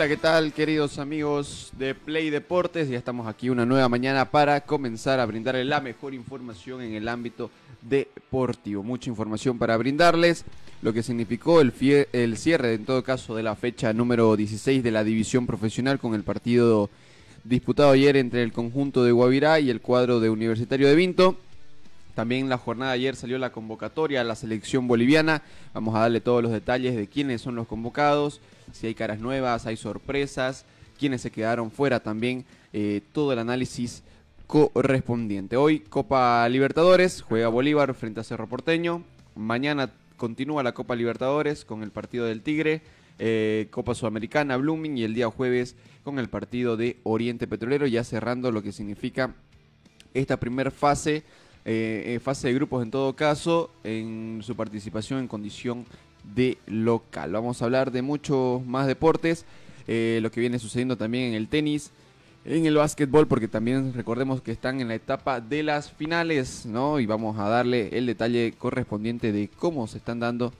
Hola, ¿qué tal queridos amigos de Play Deportes? Ya estamos aquí una nueva mañana para comenzar a brindarles la mejor información en el ámbito deportivo. Mucha información para brindarles, lo que significó el, cierre en todo caso de la fecha número 16 de la división profesional con el partido disputado ayer entre el conjunto de Guavirá y el cuadro de Universitario de Vinto. También la jornada de ayer salió la convocatoria a la selección boliviana. Vamos a darle todos los detalles de quiénes son los convocados, si hay caras nuevas, hay sorpresas, quiénes se quedaron fuera también, eh, todo el análisis correspondiente. Hoy Copa Libertadores, juega Bolívar frente a Cerro Porteño. Mañana continúa la Copa Libertadores con el partido del Tigre. Eh, Copa Sudamericana, Blooming y el día jueves con el partido de Oriente Petrolero, ya cerrando lo que significa esta primera fase, eh, fase de grupos en todo caso, en su participación en condición de local. Vamos a hablar de muchos más deportes, eh, lo que viene sucediendo también en el tenis, en el básquetbol, porque también recordemos que están en la etapa de las finales, ¿no? Y vamos a darle el detalle correspondiente de cómo se están dando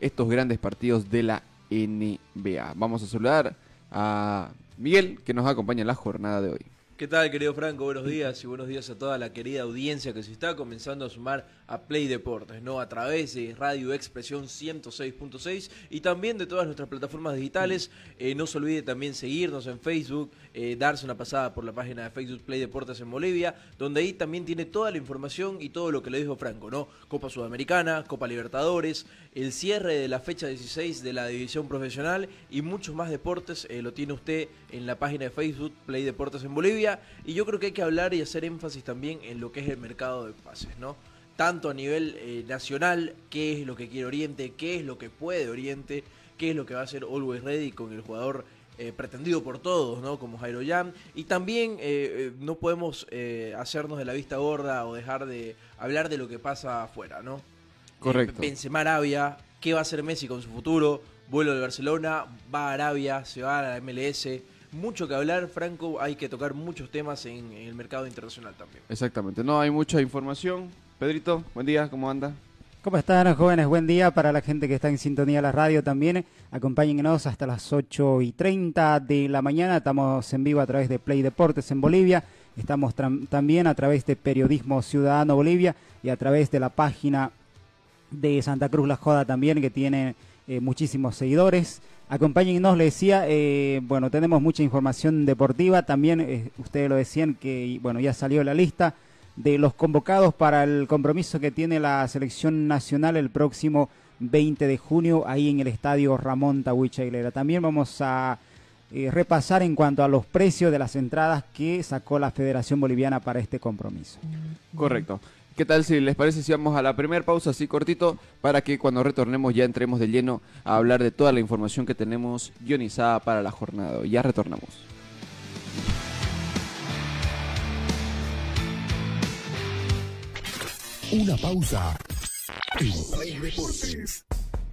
estos grandes partidos de la NBA. Vamos a saludar a Miguel, que nos acompaña en la jornada de hoy. ¿Qué tal, querido Franco? Buenos días y buenos días a toda la querida audiencia que se está comenzando a sumar a Play Deportes, ¿no? A través de Radio Expresión 106.6 y también de todas nuestras plataformas digitales. Eh, no se olvide también seguirnos en Facebook, eh, darse una pasada por la página de Facebook Play Deportes en Bolivia, donde ahí también tiene toda la información y todo lo que le dijo Franco, ¿no? Copa Sudamericana, Copa Libertadores, el cierre de la fecha 16 de la división profesional y muchos más deportes eh, lo tiene usted en la página de Facebook Play Deportes en Bolivia. Y yo creo que hay que hablar y hacer énfasis también en lo que es el mercado de pases, ¿no? Tanto a nivel eh, nacional, qué es lo que quiere Oriente, qué es lo que puede Oriente, qué es lo que va a hacer Always Ready con el jugador eh, pretendido por todos, ¿no? Como Jairo Jan. Y también eh, no podemos hacernos de la vista gorda o dejar de hablar de lo que pasa afuera, ¿no? Correcto. Benzema Arabia, ¿qué va a hacer Messi con su futuro? Vuelo de Barcelona, va a Arabia, se va a la MLS. Mucho que hablar, Franco, hay que tocar muchos temas en, en el mercado internacional también. Exactamente, no hay mucha información. Pedrito, buen día, ¿cómo anda? ¿Cómo están jóvenes? Buen día para la gente que está en sintonía de la radio también. Acompáñennos hasta las 8 y 30 de la mañana. Estamos en vivo a través de Play Deportes en Bolivia. Estamos también a través de Periodismo Ciudadano Bolivia y a través de la página de Santa Cruz La Joda también, que tiene eh, muchísimos seguidores. Acompáñennos, le decía, eh, bueno, tenemos mucha información deportiva. También eh, ustedes lo decían que, bueno, ya salió la lista de los convocados para el compromiso que tiene la selección nacional el próximo 20 de junio ahí en el estadio Ramón Tahuicha Aguilera. También vamos a eh, repasar en cuanto a los precios de las entradas que sacó la Federación Boliviana para este compromiso. Correcto. ¿Qué tal si les parece si vamos a la primera pausa así cortito para que cuando retornemos ya entremos de lleno a hablar de toda la información que tenemos guionizada para la jornada? Ya retornamos. Una pausa en.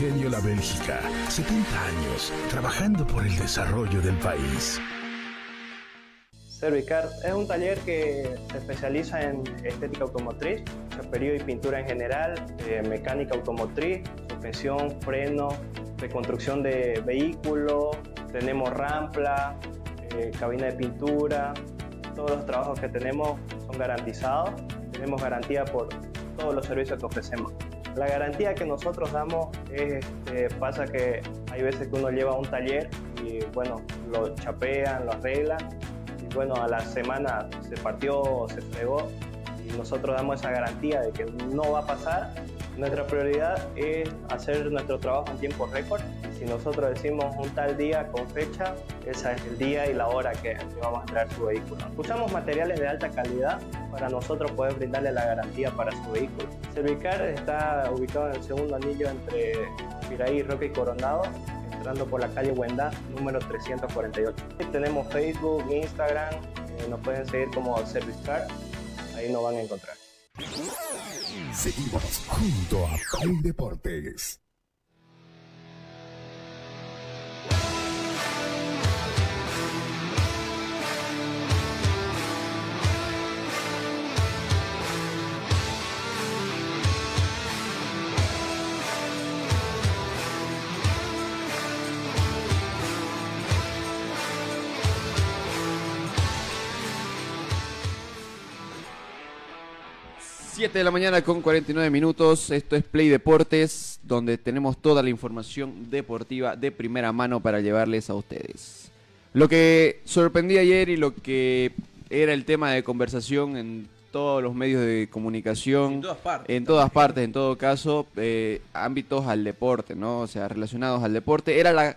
Refrigerio La Bélgica, 70 años trabajando por el desarrollo del país. Servicar es un taller que se especializa en estética automotriz, chofería y pintura en general, eh, mecánica automotriz, suspensión, freno, reconstrucción de vehículos, tenemos rampla, eh, cabina de pintura, todos los trabajos que tenemos son garantizados, tenemos garantía por todos los servicios que ofrecemos. La garantía que nosotros damos es, este, pasa que hay veces que uno lleva un taller y bueno, lo chapean, lo arreglan y bueno, a la semana se partió, se fregó y nosotros damos esa garantía de que no va a pasar. Nuestra prioridad es hacer nuestro trabajo en tiempo récord. Si nosotros decimos un tal día con fecha, ese es el día y la hora que, vamos a traer su vehículo. Usamos materiales de alta calidad para nosotros poder brindarle la garantía para su vehículo. Servicar está ubicado en el segundo anillo entre Piraí, Roque y Coronado, entrando por la calle Huenda, número 348. Tenemos Facebook, Instagram, eh, nos pueden seguir como Servicar, ahí nos van a encontrar. Seguimos junto a Play Deportes. Siete de la mañana con 49 minutos. Esto es Play Deportes, donde tenemos toda la información deportiva de primera mano para llevarles a ustedes. Lo que sorprendí ayer y lo que era el tema de conversación en todos los medios de comunicación, En todas partes. en todas partes, en todo caso, eh, ámbitos al deporte, ¿no? O sea, relacionados al deporte. Era la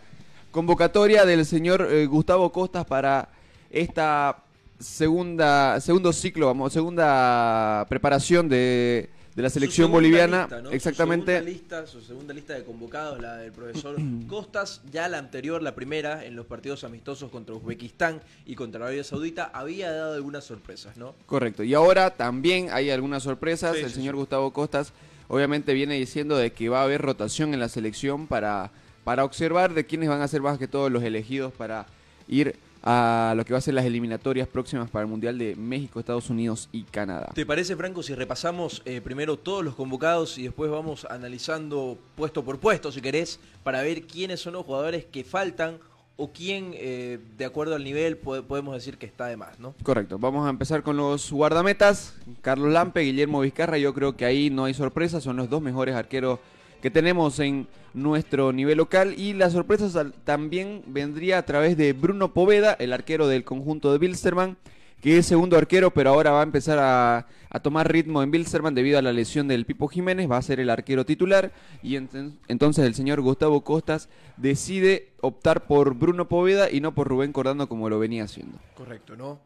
convocatoria del señor eh, Gustavo Costas para esta segunda segundo ciclo, vamos, segunda preparación de, de la selección boliviana. lista, ¿no? Exactamente. Su segunda, lista, su segunda lista de convocados, la del profesor Costas. Ya la anterior, la primera, en los partidos amistosos contra Uzbekistán y contra Arabia Saudita, había dado algunas sorpresas, ¿no? Correcto. Y ahora también hay algunas sorpresas. Sí, el sí, señor sí. Gustavo Costas obviamente viene diciendo de que va a haber rotación en la selección para, para observar de quiénes van a ser más que todos los elegidos para ir a lo que va a ser las eliminatorias próximas para el Mundial de México, Estados Unidos y Canadá. ¿Te parece, Franco, si repasamos eh, primero todos los convocados y después vamos analizando puesto por puesto, si querés, para ver quiénes son los jugadores que faltan o quién, eh, de acuerdo al nivel, po- podemos decir que está de más, ¿no? Correcto, vamos a empezar con los guardametas. Carlos Lampe, Guillermo Vizcarra, yo creo que ahí no hay sorpresa, son los dos mejores arqueros que tenemos en nuestro nivel local y la sorpresa también vendría a través de Bruno Poveda, el arquero del conjunto de Bilsterman, que es segundo arquero, pero ahora va a empezar a, tomar ritmo en Bilsterman debido a la lesión del Pipo Jiménez, va a ser el arquero titular y entonces el señor Gustavo Costas decide optar por Bruno Poveda y no por Rubén Cordano como lo venía haciendo. Correcto, ¿no?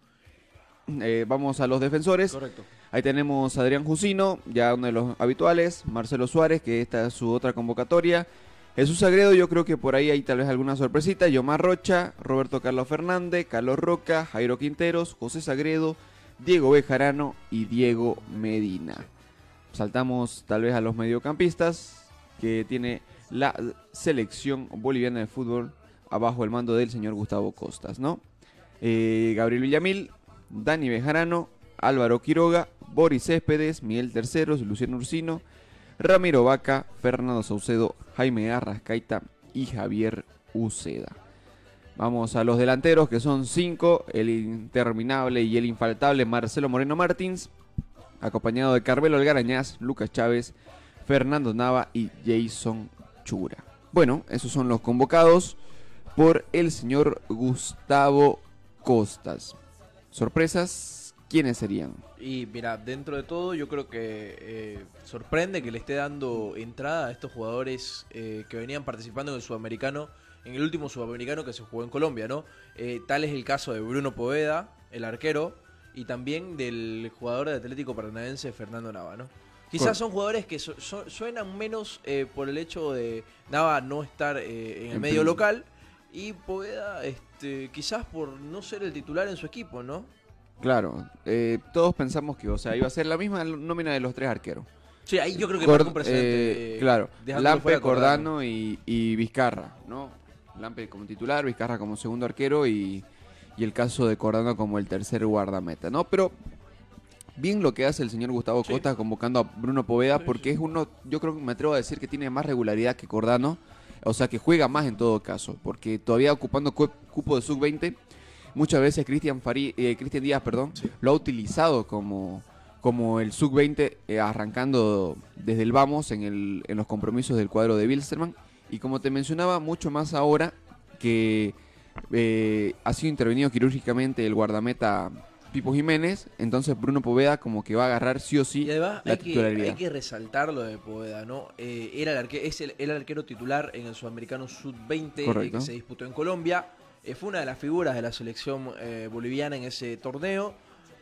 Eh, vamos a los defensores. Correcto. Ahí tenemos a Adrián Jusino, ya uno de los habituales. Marcelo Suárez, que esta es su otra convocatoria. Jesús Sagredo, yo creo que por ahí hay tal vez alguna sorpresita. Yomar Rocha, Roberto Carlos Fernández, Carlos Roca, Jairo Quinteros, José Sagredo, Diego Bejarano y Diego Medina. Saltamos tal vez a los mediocampistas que tiene la selección boliviana de fútbol abajo el mando del señor Gustavo Costas, ¿no? Eh, Gabriel Villamil, Dani Bejarano, Álvaro Quiroga, Boris Céspedes, Miguel Terceros, Luciano Ursino, Ramiro Vaca, Fernando Saucedo, Jaime Arrascaita y Javier Uceda. Vamos a los delanteros que son cinco, el interminable y el infaltable Marcelo Moreno Martins, acompañado de Carmelo Algarañaz, Lucas Chávez, Fernando Nava y Jason Chura. Bueno, esos son los convocados por el señor Gustavo Costas. Sorpresas, ¿quiénes serían? Y mira, dentro de todo yo creo que eh, sorprende que le esté dando entrada a estos jugadores eh, que venían participando en el sudamericano, en el último sudamericano que se jugó en Colombia, ¿no? Eh, tal es el caso de Bruno Poveda, el arquero, y también del jugador de Atlético Paranaense Fernando Nava, ¿no? Quizás son jugadores que su- su- suenan menos eh, por el hecho de Nava no estar eh, en el En medio local y Poveda este, quizás por no ser el titular en su equipo, ¿no? Claro, eh, todos pensamos que, o sea, iba a ser la misma nómina de los tres arqueros. Sí, ahí yo creo que Cor- marca un precedente. eh, eh, claro, Lampe, Cordano y, y Vizcarra, ¿no? Lampe como titular, Vizcarra como segundo arquero y, y el caso de Cordano como el tercer guardameta, ¿no? Pero bien lo que hace el señor Gustavo Sí. Costa convocando a Bruno Poveda porque es uno, yo creo que me atrevo a decir que tiene más regularidad que Cordano, o sea que juega más en todo caso, porque todavía ocupando cu- cupo de sub-20, muchas veces Cristian eh, Cristian Díaz, perdón, lo ha utilizado como como el sub-20 eh, arrancando desde el vamos en, el, en los compromisos del cuadro de Bilsterman. Y como te mencionaba, mucho más ahora que eh, ha sido intervenido quirúrgicamente el guardameta Pipo Jiménez, entonces Bruno Poveda como que va a agarrar sí o sí Y además la hay que, titularidad. hay que resaltar lo de Poveda, ¿no? Eh, era el arque- es el, era el arquero titular en el Sudamericano Sub-20 eh, que se disputó en Colombia. Eh, fue una de las figuras de la selección boliviana en ese torneo.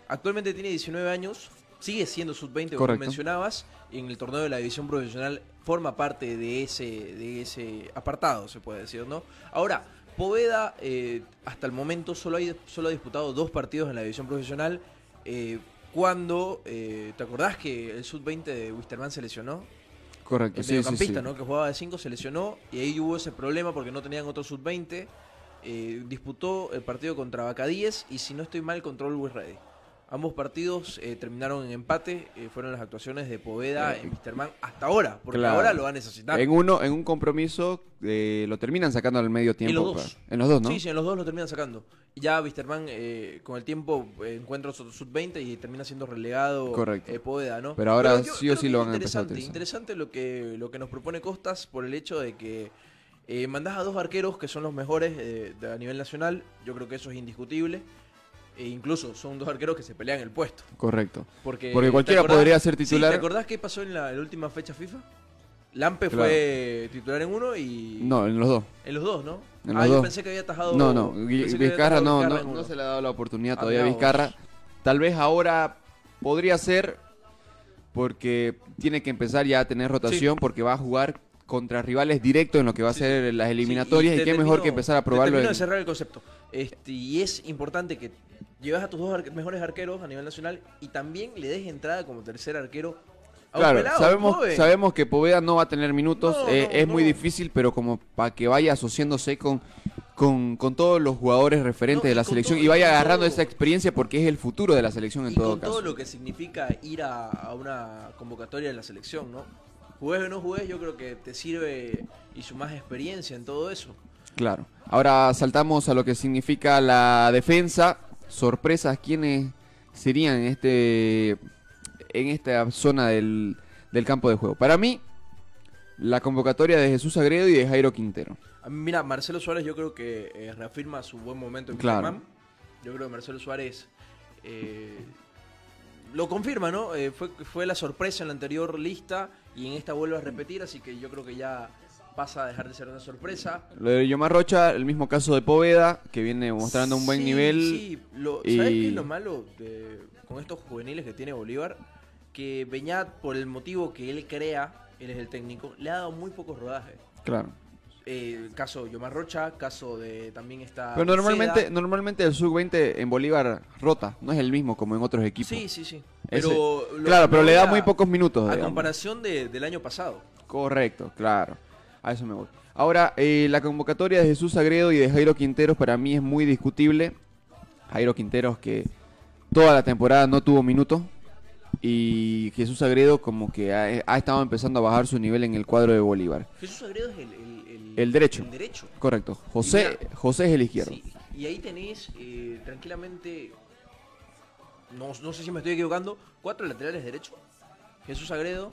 Actualmente tiene 19 años, sigue siendo Sub-20 como mencionabas. Y en el torneo de la división profesional forma parte de ese, de ese apartado, se puede decir, ¿no? Ahora, Poveda eh, hasta el momento solo, hay, solo ha disputado dos partidos en la división profesional. eh, cuando, eh, ¿te acordás que el sub-20 de Wisterman se lesionó? Correcto, El sí, sí, mediocampista, sí. ¿no? Que jugaba de 5 se lesionó y ahí hubo ese problema porque no tenían otro sub-20. Eh, disputó el partido contra Bacadíes y si no estoy mal contra Always Ready. Ambos partidos eh, terminaron en empate, eh, fueron las actuaciones de Poveda en Wisterman hasta ahora, porque claro. ahora lo va a necesitar. En uno, en un compromiso eh, lo terminan sacando al medio tiempo. los dos. En los dos, ¿no? Sí, sí, en los dos lo terminan sacando. Ya Wisterman eh, con el tiempo eh, encuentra su sub-20 y termina siendo relegado Correcto. Poveda, ¿no? Pero ahora yo sí o sí lo van a empezar a interesante, utilizar. Interesante lo que, lo que nos propone Costas por el hecho de que mandás a dos arqueros que son los mejores eh, de- a nivel nacional. Yo creo que eso es indiscutible. E incluso son dos arqueros que se pelean el puesto. Correcto. Porque, Porque ¿te cualquiera acordás? podría ser Sí, titular. ¿Te acordás qué pasó en la, en la última fecha FIFA? Lampe Claro. fue titular en uno y... No, en los dos. En los dos, ¿no? En ah, los yo dos. pensé que había atajado. No, no, Vizcarra no, Vizcarra no, no se le ha dado la oportunidad Ah, todavía a. Vizcarra. Tal vez ahora podría ser porque tiene que empezar ya a tener rotación porque va a jugar contra rivales directos en lo que va a ser las Sí, eliminatorias y, te qué mejor que empezar a te probarlo. en- de cerrar el concepto. Este, y es importante que llevas a tus dos arque- mejores arqueros a nivel nacional y también le des entrada como tercer arquero a un Claro, pelado, sabemos, sabemos que Poveda no va a tener minutos, No, eh, no, es muy difícil, pero como para que vaya asociándose con, con, con todos los jugadores referentes y de la selección todo- y vaya agarrando todo- esa experiencia porque es el futuro de la selección en y todo con caso. todo lo que significa ir a, a una convocatoria de la selección, ¿no? Jugués o no jugués, yo creo que te sirve y sumás experiencia en todo eso. Claro. Ahora saltamos a lo que significa la defensa. Sorpresas, ¿quiénes serían en este en esta zona del, del campo de juego? Para mí, la convocatoria de Jesús Agredo y de Jairo Quintero. Mira, Marcelo Suárez yo creo que eh, reafirma su buen momento en Claro. Yo creo que Marcelo Suárez eh, lo confirma, ¿no? Eh, fue, fue la sorpresa en la anterior lista y en esta vuelve a repetir, así que yo creo que ya pasa a dejar de ser una sorpresa. Lo de Yomar Rocha, el mismo caso de Poveda, que viene mostrando un buen Sí, nivel. Sí, lo, y- ¿sabes qué es lo malo de- con estos juveniles que tiene Bolívar? Que Beñat, por el motivo que él crea, él es el técnico, le ha dado muy pocos rodajes. Claro. Eh, caso Yomar Rocha, caso de también está. Pero normalmente, Seda. normalmente el sub-20 en Bolívar rota, no es el mismo como en otros equipos. Sí, sí, sí. Ese- Pero lo- claro, pero le da muy pocos minutos. A digamos. comparación de- del año pasado. Correcto, claro. A eso me voy. Ahora, eh, la convocatoria de Jesús Agredo y de Jairo Quinteros para mí es muy discutible. Jairo Quinteros que toda la temporada no tuvo minutos. Y Jesús Agredo como que ha, ha estado empezando a bajar su nivel en el cuadro de Bolívar. Jesús Agredo es el, el, el- derecho. el derecho. Correcto. José, mira, José es el izquierdo. Sí, y ahí tenés eh, tranquilamente, no, no sé si me estoy equivocando, cuatro laterales derechos. Jesús Agredo,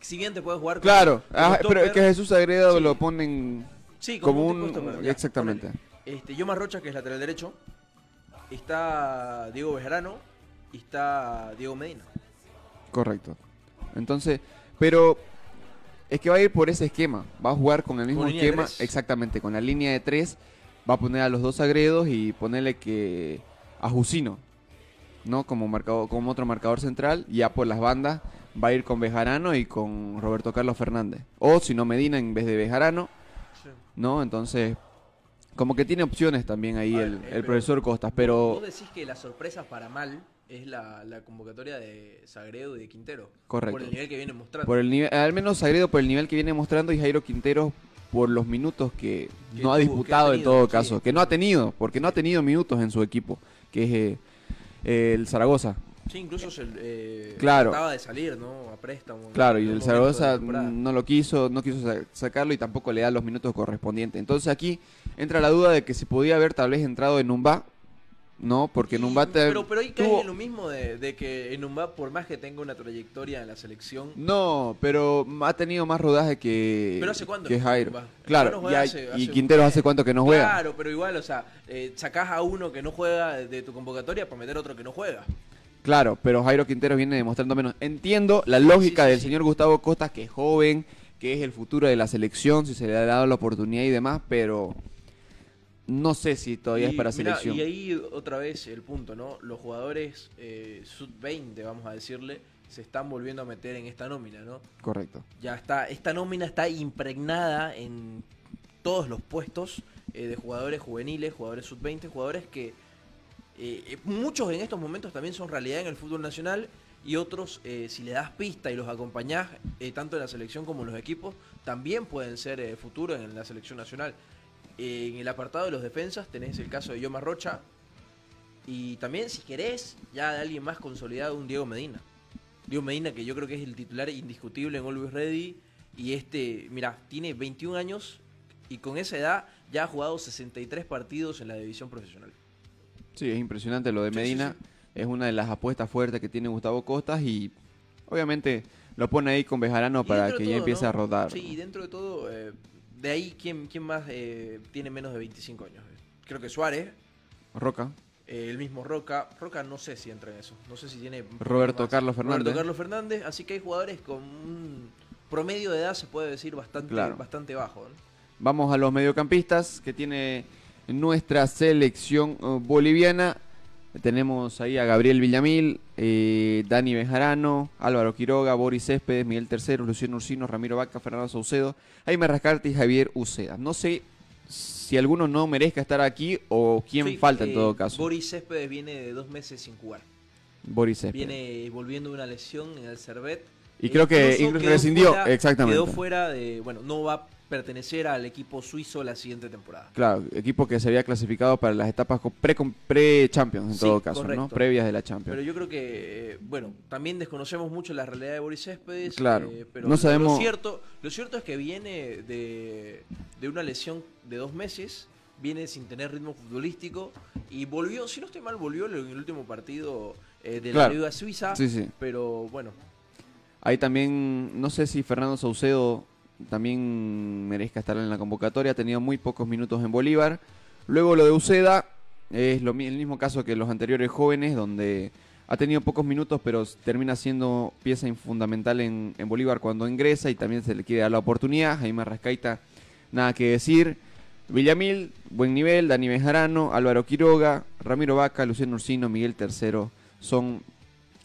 si bien te puedes jugar Claro, ah, pero es que Jesús Agredo Sí. lo ponen sí, como un... ya, Exactamente. Este, Yomar Rocha, que es lateral derecho. Está Diego Bejarano y está Diego Medina. Correcto. Entonces, pero es que va a ir por ese esquema. Va a jugar con el mismo esquema, exactamente, con la línea de tres. Va a poner a los dos agredos y ponerle que a Jusino, ¿no? Como marcador, como otro marcador central. Y ya por las bandas va a ir con Bejarano y con Roberto Carlos Fernández. O si no Medina en vez de Bejarano, ¿no? Entonces, como que tiene opciones también ahí ver, el, eh, el profesor Costas, pero Vos decís que las sorpresas para mal es la, la convocatoria de Sagredo y de Quintero. Correcto. Por el nivel que vienen mostrando. Por el nivel, al menos Sagredo por el nivel que viene mostrando y Jairo Quintero por los minutos que, Que no ha disputado en todo sí. caso, que no ha tenido, porque no ha tenido minutos en su equipo, que es eh, eh, el Zaragoza. Sí, incluso se, eh, Claro. trataba de salir, ¿no? A préstamo. Claro, y el Zaragoza no lo quiso, no quiso sa- sacarlo y tampoco le da los minutos correspondientes. Entonces aquí entra la duda de que se podía haber tal vez entrado en Numba, ¿no? Porque Numba te- pero, pero ahí cae tuvo- en lo mismo de, de que Enumba, por más que tenga una trayectoria en la selección, No, pero ha tenido más rodaje que, ¿Pero hace cuánto que Jairo. Claro, y, hace- y hace un Quintero mes. hace cuánto que no juega. Claro, pero igual, o sea, eh, sacás a uno que no juega de tu convocatoria para meter otro que no juega. Claro, pero Jairo Quintero viene demostrando menos. Entiendo la lógica sí, del sí. señor Gustavo Costa, que es joven, que es el futuro de la selección, si se le ha dado la oportunidad y demás, pero no sé si todavía es para selección. Y ahí otra vez el punto, ¿no? Los jugadores eh, sub-20, vamos a decirle, se están volviendo a meter en esta nómina, ¿no? Correcto. Ya está, esta nómina está impregnada en todos los puestos eh, de jugadores juveniles, jugadores sub-20, jugadores que eh, eh, muchos en estos momentos también son realidad en el fútbol nacional y otros, eh, si le das pista y los acompañás, eh, tanto en la selección como en los equipos, también pueden ser eh, futuro en la selección nacional. En el apartado de los defensas tenés el caso de Yoma Rocha y también, si querés, ya de alguien más consolidado, un Diego Medina. Diego Medina, que yo creo que es el titular indiscutible en Always Ready. Y este, mira, tiene 21 años y con esa edad ya ha jugado 63 partidos en la división profesional. Sí, es impresionante lo de Sí, Medina. sí, Es una de las apuestas fuertes que tiene Gustavo Costas y obviamente lo pone ahí con Bejarano Y para que ya empiece ¿no? a rodar. Sí, y dentro de todo, eh, de ahí, ¿quién, quién más eh, tiene menos de 25 años? Creo que Suárez, Roca. eh, el mismo Roca. Roca no sé si entra en eso. No sé si tiene. Roberto. Carlos Fernández. Roberto Carlos Fernández. Así que hay jugadores con un promedio de edad, se puede decir, bastante, Claro. bastante bajo. ¿no? Vamos a los mediocampistas que tiene nuestra selección eh, boliviana. Tenemos ahí a Gabriel Villamil, eh, Dani Bejarano, Álvaro Quiroga, Boris Céspedes, Miguel Tercero, Luciano Ursino, Ramiro Vaca, Fernando Saucedo, Jaime Rascarte y Javier Uceda. No sé si alguno no merezca estar aquí o quién Sí, falta en eh, todo caso. Boris Céspedes viene de dos meses sin jugar. Boris Céspedes. Viene volviendo de una lesión en el Servet. Y creo que Incluso rescindió, fuera- exactamente. Quedó fuera de. Bueno, no va pertenecer al equipo suizo la siguiente temporada. Claro, equipo que se había clasificado para las etapas pre- pre-Champions en Sí, todo caso, ¿no? Previas de la Champions. Pero yo creo que, eh, bueno, también desconocemos mucho la realidad de Boris Céspedes. Claro. eh, pero No sabemos- Lo cierto, lo cierto es que viene de, de una lesión de dos meses, viene sin tener ritmo futbolístico y volvió, si no estoy mal, volvió en el último partido eh, de Claro. la Liga Suiza. Sí, sí. Pero bueno, Ahí también, no sé si Fernando Saucedo también merezca estar en la convocatoria, ha tenido muy pocos minutos en Bolívar. Luego lo de Uceda, es lo, el mismo caso que los anteriores jóvenes, donde ha tenido pocos minutos, pero termina siendo pieza fundamental en, en Bolívar cuando ingresa y también se le quiere dar la oportunidad. Jaime Rascaita, nada que decir. Villamil, buen nivel, Dani Bejarano, Álvaro Quiroga, Ramiro Vaca, Luciano Ursino, Miguel Tercero, son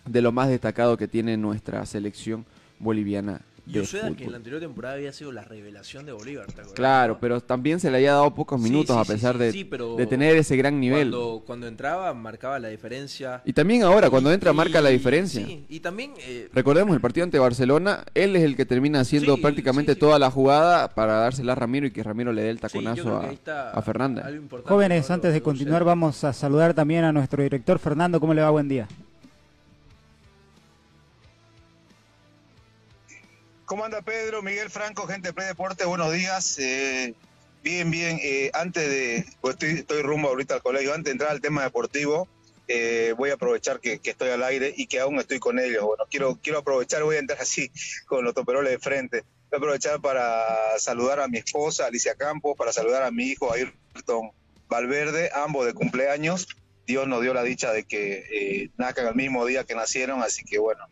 de lo más destacado que tiene nuestra selección boliviana y de Uceda, que en la anterior temporada había sido la revelación de Bolívar, ¿te acuerdas? Claro, no? pero también se le haya dado pocos minutos sí, a pesar sí, de, sí, pero de tener ese gran nivel. Cuando, cuando entraba, marcaba la diferencia. Y también ahora, cuando Y- entra, marca la diferencia. Sí, y también eh, Recordemos el partido ante Barcelona, él es el que termina haciendo Sí, prácticamente sí, sí. toda la jugada para dársela a Ramiro y que Ramiro le dé el taconazo a, Fernanda. Jóvenes, ¿no? antes de continuar, vamos a saludar también a nuestro director Fernando. ¿Cómo le va? Buen día. ¿Cómo anda Pedro, Miguel Franco, gente de Play Deporte? Buenos días. Eh, bien, bien. Eh, antes de, pues estoy, estoy rumbo ahorita al colegio, antes de entrar al tema deportivo, eh, voy a aprovechar que, estoy al aire y que aún estoy con ellos. Bueno, quiero, quiero aprovechar, voy a entrar así con los toperoles de frente. Voy a aprovechar para saludar a mi esposa, Alicia Campos, para saludar a mi hijo, Ayrton Valverde, ambos de cumpleaños. Dios nos dio la dicha de que eh, nacan el mismo día que nacieron, así que bueno,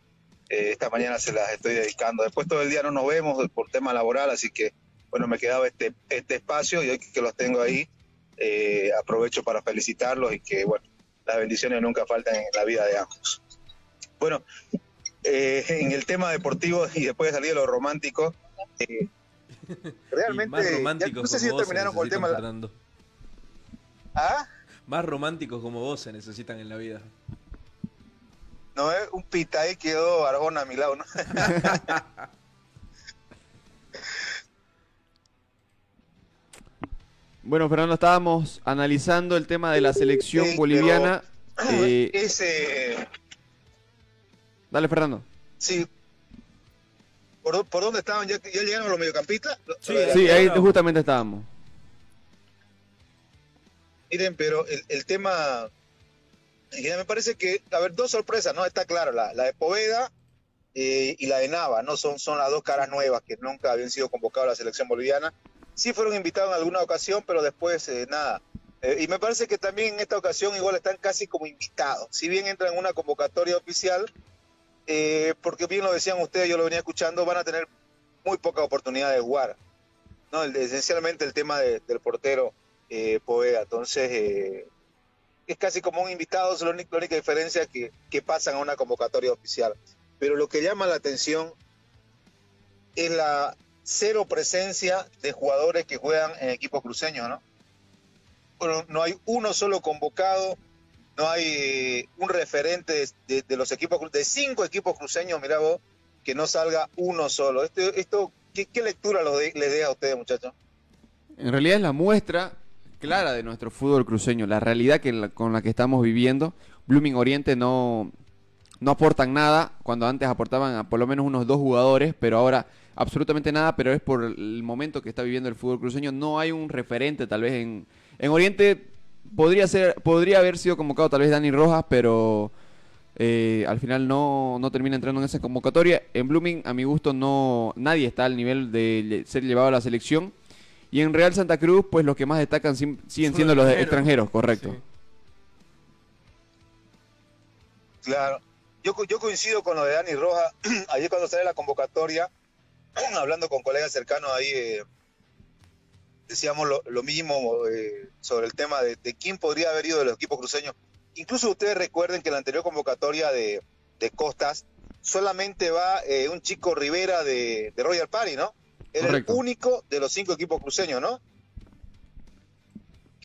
eh, esta mañana se las estoy dedicando. Después todo el día no nos vemos por tema laboral, así que bueno, me quedaba este, este espacio y hoy que los tengo ahí, eh, aprovecho para felicitarlos y que bueno, las bendiciones nunca faltan en la vida de ambos. Bueno, eh, en el tema deportivo y después de salir de lo romántico, realmente, ya- no sé si vos terminaron con el tema. ¿Ah? Más románticos como vos se necesitan en la vida. No es un pita ahí quedó Arjona a mi lado, ¿no? Bueno, Fernando, estábamos analizando el tema de la selección Sí, boliviana. Eh, Ese, dale, Fernando. sí. ¿Por, dó- por dónde estaban? ¿Ya, ya llegaron los mediocampistas? Sí, ahí justamente estábamos. Miren, pero el, el tema, me parece que, a ver, dos sorpresas, ¿no? Está claro, la, la de Poveda eh, y la de Nava, ¿no? Son, son las dos caras nuevas que nunca habían sido convocados a la selección boliviana. Sí fueron invitados en alguna ocasión, pero después eh, nada. Eh, y me parece que también en esta ocasión igual están casi como invitados. Si bien entran en una convocatoria oficial, eh, porque bien lo decían ustedes, yo lo venía escuchando, van a tener muy poca oportunidad de jugar. ¿no? El- esencialmente el tema de- del portero eh, Poveda. Entonces, eh, es casi como un invitado, es la única, diferencia que, que pasan a una convocatoria oficial. Pero lo que llama la atención es la cero presencia de jugadores que juegan en equipos cruceños, ¿no? No hay uno solo convocado, no hay eh, un referente de, de- los equipos, de cinco equipos cruceños, mira vos, que no salga uno solo. Esto, esto ¿qué, lectura de- le dé a ustedes, muchachos? En realidad es la muestra clara de nuestro fútbol cruceño, la realidad que la- con la que estamos viviendo. Blooming Oriente no, no aportan nada, cuando antes aportaban a por lo menos unos dos jugadores, pero ahora absolutamente nada, pero es por el momento que está viviendo el fútbol cruceño. No hay un referente tal vez en, en Oriente. Podría, ser, podría haber sido convocado tal vez Dani Rojas, pero eh, al final no, no termina entrando en esa convocatoria. En Blooming, a mi gusto, no nadie está al nivel de ser llevado a la selección. Y en Real Santa Cruz, pues los que más destacan siguen siendo los extranjeros. correcto. Sí. Claro. Yo, yo coincido con lo de Dani Roja. Ayer cuando sale la convocatoria, hablando con colegas cercanos ahí, eh, decíamos lo, lo mismo eh, sobre el tema de, de quién podría haber ido de los equipos cruceños. Incluso ustedes recuerden que en la anterior convocatoria de, de Costas solamente va eh, un chico Rivera de, de Royal Party, ¿no? Era Correcto. el único de los cinco equipos cruceños, ¿no?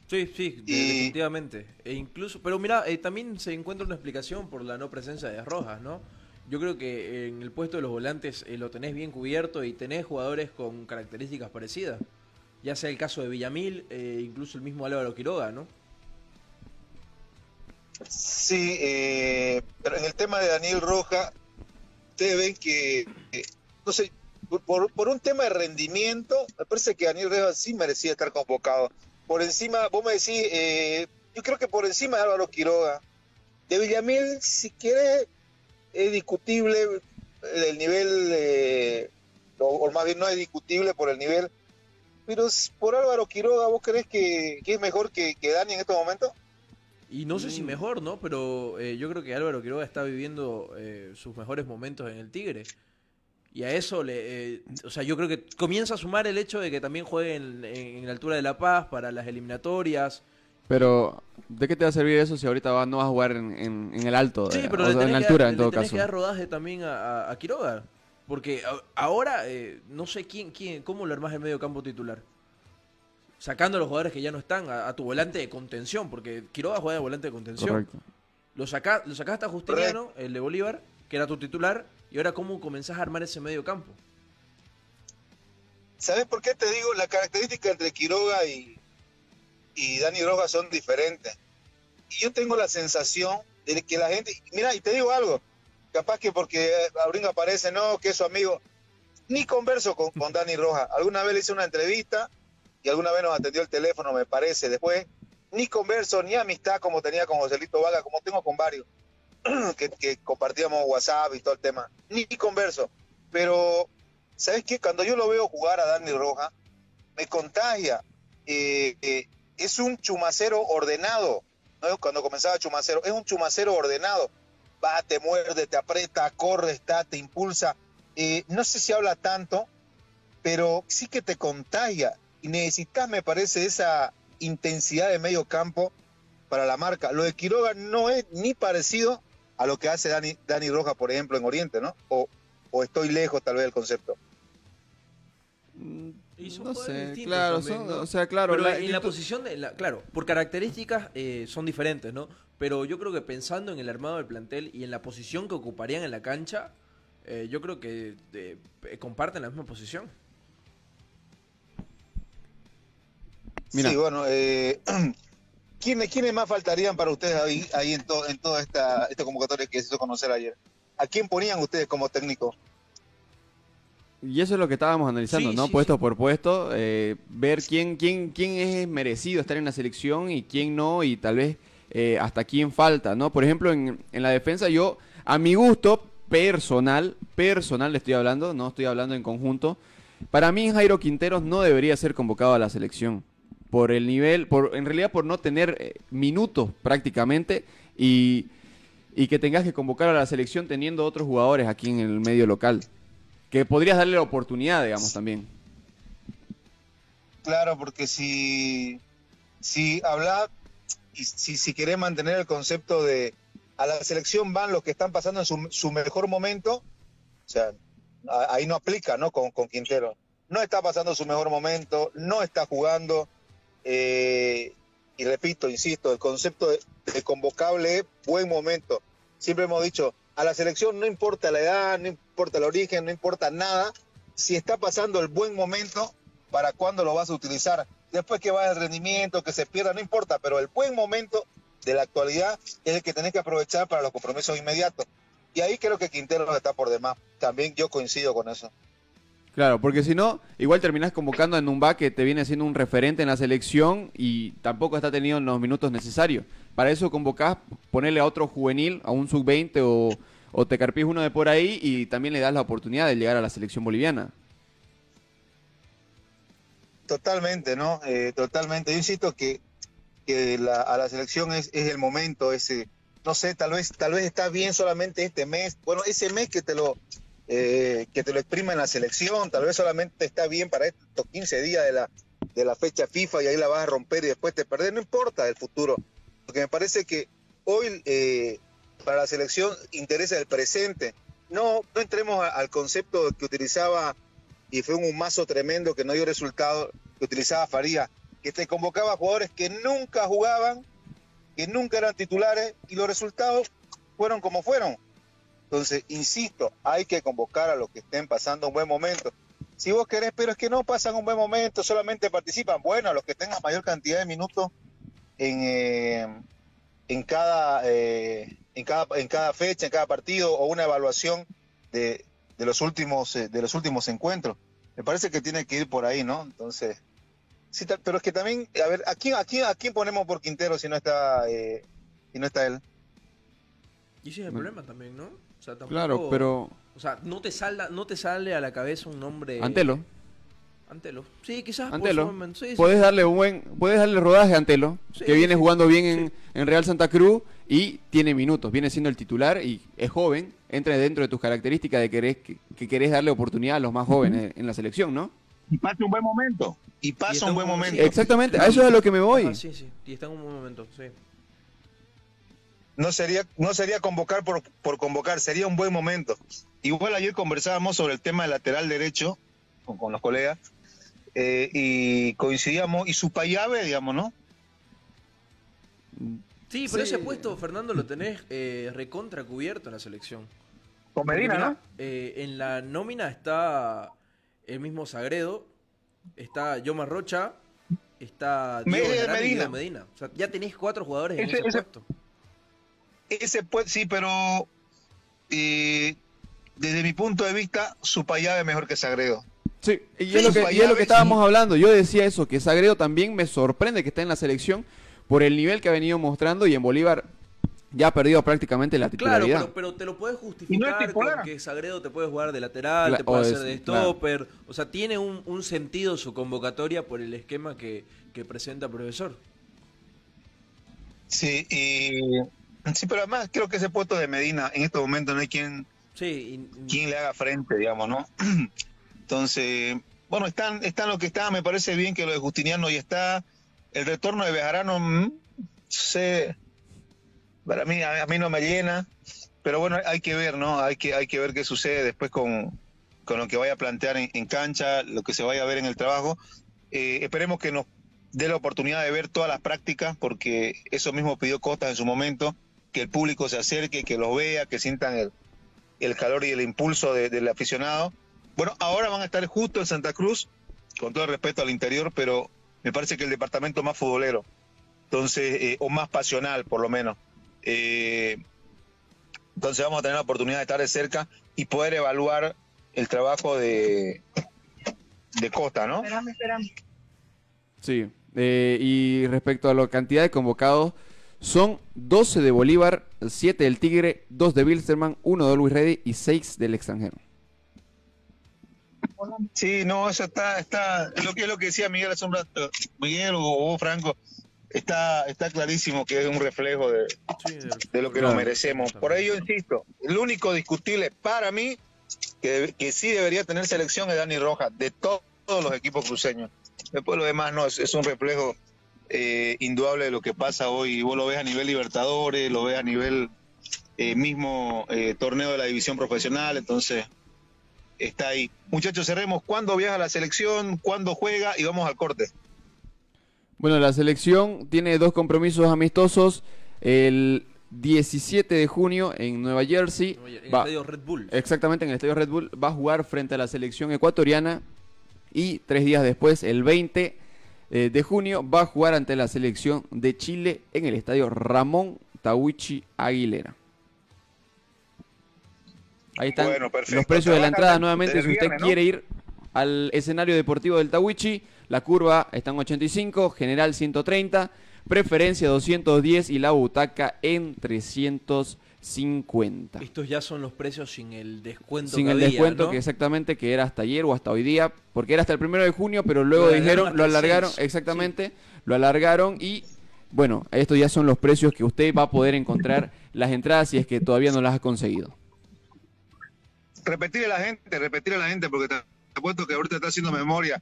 Sí, sí, Y- definitivamente. E incluso, pero mira, eh, también se encuentra una explicación por la no presencia de Rojas, ¿no? Yo creo que en el puesto de los volantes eh, lo tenés bien cubierto y tenés jugadores con características parecidas. Ya sea el caso de Villamil, eh, incluso el mismo Álvaro Quiroga, ¿no? Sí, eh, pero en el tema de Daniel Roja, ustedes ven que, eh, no sé, por, por un tema de rendimiento, me parece que Daniel Roja sí merecía estar convocado. Por encima, vos me decís, eh, yo creo que por encima de Álvaro Quiroga. De Villamil, si quiere, es discutible el nivel, eh, o, o más bien no es discutible por el nivel, pero por Álvaro Quiroga, ¿vos crees que, que es mejor que, que Dani en estos momentos? Y no sé si Mm. mejor, ¿no? Pero eh, yo creo que Álvaro Quiroga está viviendo eh, sus mejores momentos en el Tigre. Y a eso le. eh, o sea, yo creo que comienza a sumar el hecho de que también juegue en, en la altura de La Paz para las eliminatorias. Pero, ¿de qué te va a servir eso si ahorita va- no vas a jugar en, en- en el alto? Sí, eh, pero o le sea, en tenés, la que, altura, dar, en le todo tenés caso. que dar rodaje también a, a- a Quiroga. Porque a- ahora eh, no sé quién, quién, cómo lo armás el medio campo titular. Sacando a los jugadores que ya no están, a, a tu volante de contención, porque Quiroga juega de volante de contención. Correcto. Lo, saca, lo sacaste a Justiniano, el de Bolívar, que era tu titular, y ahora cómo comenzás a armar ese medio campo. ¿Sabes por qué te digo? La característica entre Quiroga y, Dani Rojas son diferentes. Y yo tengo la sensación de que la gente. Mira, y te digo algo. Capaz que porque Aurín aparece, no, que es su amigo. Ni converso con, con Dani Rojas. Alguna vez le hice una entrevista y alguna vez nos atendió el teléfono, me parece. Después, ni converso, ni amistad como tenía con Joselito Vaga, como tengo con varios, que, que compartíamos WhatsApp y todo el tema. Ni, converso. Pero ¿sabes qué? Cuando yo lo veo jugar a Dani Roja, me contagia. Eh, eh, es un chumacero ordenado. ¿no? Cuando comenzaba chumacero, es un chumacero ordenado. Va, te muerde, te aprieta, corre, está, te impulsa. Eh, no sé si habla tanto, pero sí que te contagia. Y necesitas, me parece, esa intensidad de medio campo para la marca. Lo de Quiroga no es ni parecido a lo que hace Dani, Dani Roja, por ejemplo, en Oriente, ¿no? O, o estoy lejos tal vez del concepto. Y son no sé, distintos claro, también, son- ¿no? o sea, claro, Pero la en la posición de. la- claro, por características eh, son diferentes, ¿no? pero yo creo que pensando en el armado del plantel y en la posición que ocuparían en la cancha, eh, yo creo que eh, comparten la misma posición. Sí, bueno, eh, ¿quiénes, ¿quiénes más faltarían para ustedes ahí, ahí en, to, en toda esta, esta convocatoria que se hizo conocer ayer? ¿A quién ponían ustedes como técnico? Y eso es lo que estábamos analizando, Sí, ¿no? sí, puesto sí. por puesto, eh, ver quién, quién, quién es merecido estar en la selección y quién no, y tal vez eh, hasta quién falta, ¿no? Por ejemplo, en, en la defensa, yo, a mi gusto personal, personal le estoy hablando, no estoy hablando en conjunto, para mí Jairo Quinteros no debería ser convocado a la selección. Por el nivel, por, en realidad por no tener eh, minutos prácticamente y, y que tengas que convocar a la selección teniendo otros jugadores aquí en el medio local que podrías darle la oportunidad, digamos, también. Claro, porque si, si habla y si, si querés mantener el concepto de a la selección van los que están pasando en su, su mejor momento, o sea, ahí no aplica, ¿no? Con, con Quintero. No está pasando su mejor momento, no está jugando. Eh, y repito, insisto, el concepto de, convocable es buen momento. Siempre hemos dicho, a la selección no importa la edad, no importa el origen, no importa nada. Si está pasando el buen momento, para cuándo lo vas a utilizar. Después que vaya el rendimiento, que se pierda, no importa, pero el buen momento de la actualidad es el que tenés que aprovechar para los compromisos inmediatos. Y ahí creo que Quintero está por demás. También yo coincido con eso. Claro, porque si no, igual terminás convocando a Numba que te viene siendo un referente en la selección y tampoco está teniendo los minutos necesarios. Para eso convocás, ponerle a otro juvenil, a un sub-20 o, o te carpís uno de por ahí y también le das la oportunidad de llegar a la selección boliviana. Totalmente, ¿no? Eh, totalmente. Yo insisto que, que la- a la selección es, es el momento ese. No sé, tal vez, tal vez está bien solamente este mes. Bueno, ese mes que te lo eh, que te lo exprima en la selección, tal vez solamente está bien para estos 15 días de la, de la fecha FIFA y ahí la vas a romper y después te perdés. No importa el futuro. Porque me parece que hoy eh, para la selección interesa el presente. No, entremos a- al concepto que utilizaba y fue un mazo tremendo que no dio resultado que utilizaba Faría, que te convocaba jugadores que nunca jugaban, que nunca eran titulares y los resultados fueron como fueron. Entonces, insisto, hay que convocar a los que estén pasando un buen momento. Si vos querés, pero es que no pasan un buen momento, solamente participan, bueno, a los que tengan mayor cantidad de minutos en, eh, en, cada, eh, en, cada, en cada fecha, en cada partido, o una evaluación de, de los últimos eh, de los últimos encuentros. Me parece que tiene que ir por ahí, ¿no? Entonces, sí, pero es que también, a ver, ¿a quién, a quién, a quién ponemos por Quintero si no está eh, si no está él? Y ese es el problema también, ¿no? O sea, tampoco- Claro, pero O sea, no te, salda, no te sale a la cabeza un nombre... Antelo, Antelo. Sí, quizás Antelo. Sí, sí. Puedes darle un buen, puedes darle rodaje a Antelo, Sí, que viene sí. jugando bien en, en Real Santa Cruz y tiene minutos, viene siendo el titular y es joven, entra dentro de tus características de querés, que, que querés darle oportunidad a los más jóvenes en la selección, ¿no? Y pasa un buen momento. Y pasa un buen momento. Exactamente, a eso es a lo que me voy. Ajá, sí, sí. Y está en un buen momento, sí. No sería no sería convocar por, por convocar, sería un buen momento. Igual ayer conversábamos sobre el tema del lateral derecho con, con los colegas eh, y coincidíamos, y su payave, digamos, ¿no? Sí, pero Sí. ese puesto, Fernando, lo tenés eh, recontra cubierto en la selección. Con Porque mirá, eh, en la nómina está el mismo Sagredo, está Yoma Rocha, está Diego Medina. Medina. O sea, ya tenés cuatro jugadores en Ese- ese, ese- puesto. Ese puede, sí, pero eh, desde mi punto de vista, su payave es mejor que Sagredo. Sí, y Sí, es, lo que, y es lo Guayabes, que estábamos hablando. Yo decía eso, que Sagredo también me sorprende que esté en la selección por el nivel que ha venido mostrando y en Bolívar ya ha perdido prácticamente la Claro, titularidad. pero, pero te lo puedes no justificar con que Sagredo te puede jugar de lateral, te puede hacer es- de claro. stopper. O sea, tiene un, un sentido su convocatoria por el esquema que, que presenta profesor. Sí, y, sí, pero además creo que ese puesto de Medina en estos momentos no hay quien, Sí, y- quien le haga frente, digamos, ¿no? Entonces, bueno, están, están lo que están, me parece bien que lo de Justiniano ya está. El retorno de Bejarano, mm, sé, para mí, a, a mí no me llena, pero bueno, hay que ver, ¿no? Hay que, hay que ver qué sucede después con, con lo que vaya a plantear en, en cancha, lo que se vaya a ver en el trabajo. Eh, esperemos que nos dé la oportunidad de ver todas las prácticas, porque eso mismo pidió Costa en su momento, que el público se acerque, que los vea, que sientan el, el calor y el impulso de- del aficionado. Bueno, ahora van a estar justo en Santa Cruz, con todo el respeto al interior, pero me parece que el departamento más futbolero, entonces, eh, o más pasional por lo menos. Eh, entonces vamos a tener la oportunidad de estar de cerca y poder evaluar el trabajo de, de Costa, ¿no? Sí. eh, y respecto a la cantidad de convocados, son 12 de Bolívar, 7 del Tigre, 2 de Wilstermann, 1 de Luis Reddy y 6 del extranjero. Sí, no, eso está, está, lo que es lo que decía Miguel hace un rato, Miguel o vos, Franco, está, está clarísimo que es un reflejo de, Sí, del- de lo que Claro. nos merecemos. Por ello, insisto, el único discutible para mí que, que sí debería tener selección es Dani Rojas, de to- todos los equipos cruceños. Después lo demás no, es, es un reflejo eh, indudable de lo que pasa hoy. Vos lo ves a nivel Libertadores, lo ves a nivel eh, mismo eh, torneo de la división profesional, entonces está ahí. Muchachos, cerremos. ¿Cuándo viaja la selección? ¿Cuándo juega? Y vamos al corte. Bueno, la selección tiene dos compromisos amistosos. El 17 de junio en Nueva Jersey. En el va- estadio Red Bull. Exactamente, en el Estadio Red Bull va a jugar frente a la selección ecuatoriana y tres días después, el 20 eh, de junio, va a jugar ante la selección de Chile en el Estadio Ramón Tawichi Aguilera. Ahí están Bueno, los precios de la entrada nuevamente. Si usted viernes, ¿no? quiere ir al escenario deportivo del Tawichi, la curva está en 85, general 130, preferencia 210 y la butaca en 350 Estos ya son los precios sin el descuento sin que el había, descuento ¿no? que exactamente que era hasta ayer o hasta hoy día, porque era hasta el primero de junio, pero luego Lo alargaron dijeron, lo alargaron, 6, exactamente, lo alargaron y bueno, estos ya son los precios que usted va a poder encontrar las entradas si es que todavía no las ha conseguido. repetirle a la gente, repetirle a la gente, porque te apuesto que ahorita está haciendo memoria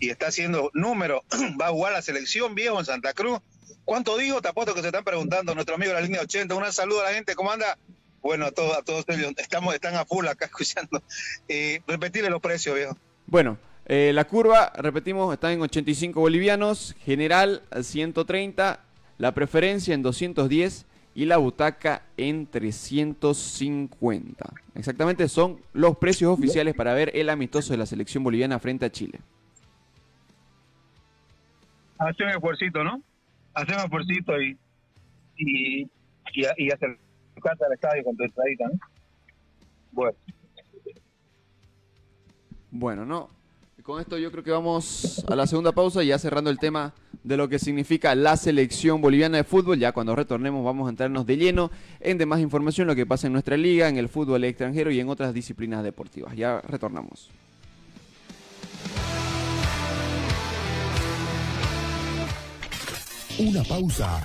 y está haciendo número. Va a jugar la selección viejo en Santa Cruz. ¿Cuánto digo? Te apuesto que se están preguntando nuestro amigo de la línea 80. Un saludo a la gente, ¿cómo anda? Bueno, a todos, a todos ellos, estamos, están a full acá escuchando. Eh, repetirle los precios, viejo. Bueno, eh, la curva, repetimos, está en 85 bolivianos, general 130, la preferencia en 210 y la butaca en 350. Exactamente son los precios oficiales para ver el amistoso de la selección boliviana frente a Chile. Hace un esfuercito, ¿no? Hace un esfuercito y, y, y, y acercarte al estadio con tu entradita, ¿no? Bueno. Bueno, no. Con esto yo creo que vamos a la segunda pausa, ya cerrando el tema de lo que significa la selección boliviana de fútbol. Ya cuando retornemos vamos a entrarnos de lleno en demás información, lo que pasa en nuestra liga, en el fútbol extranjero y en otras disciplinas deportivas. Ya retornamos. Una pausa.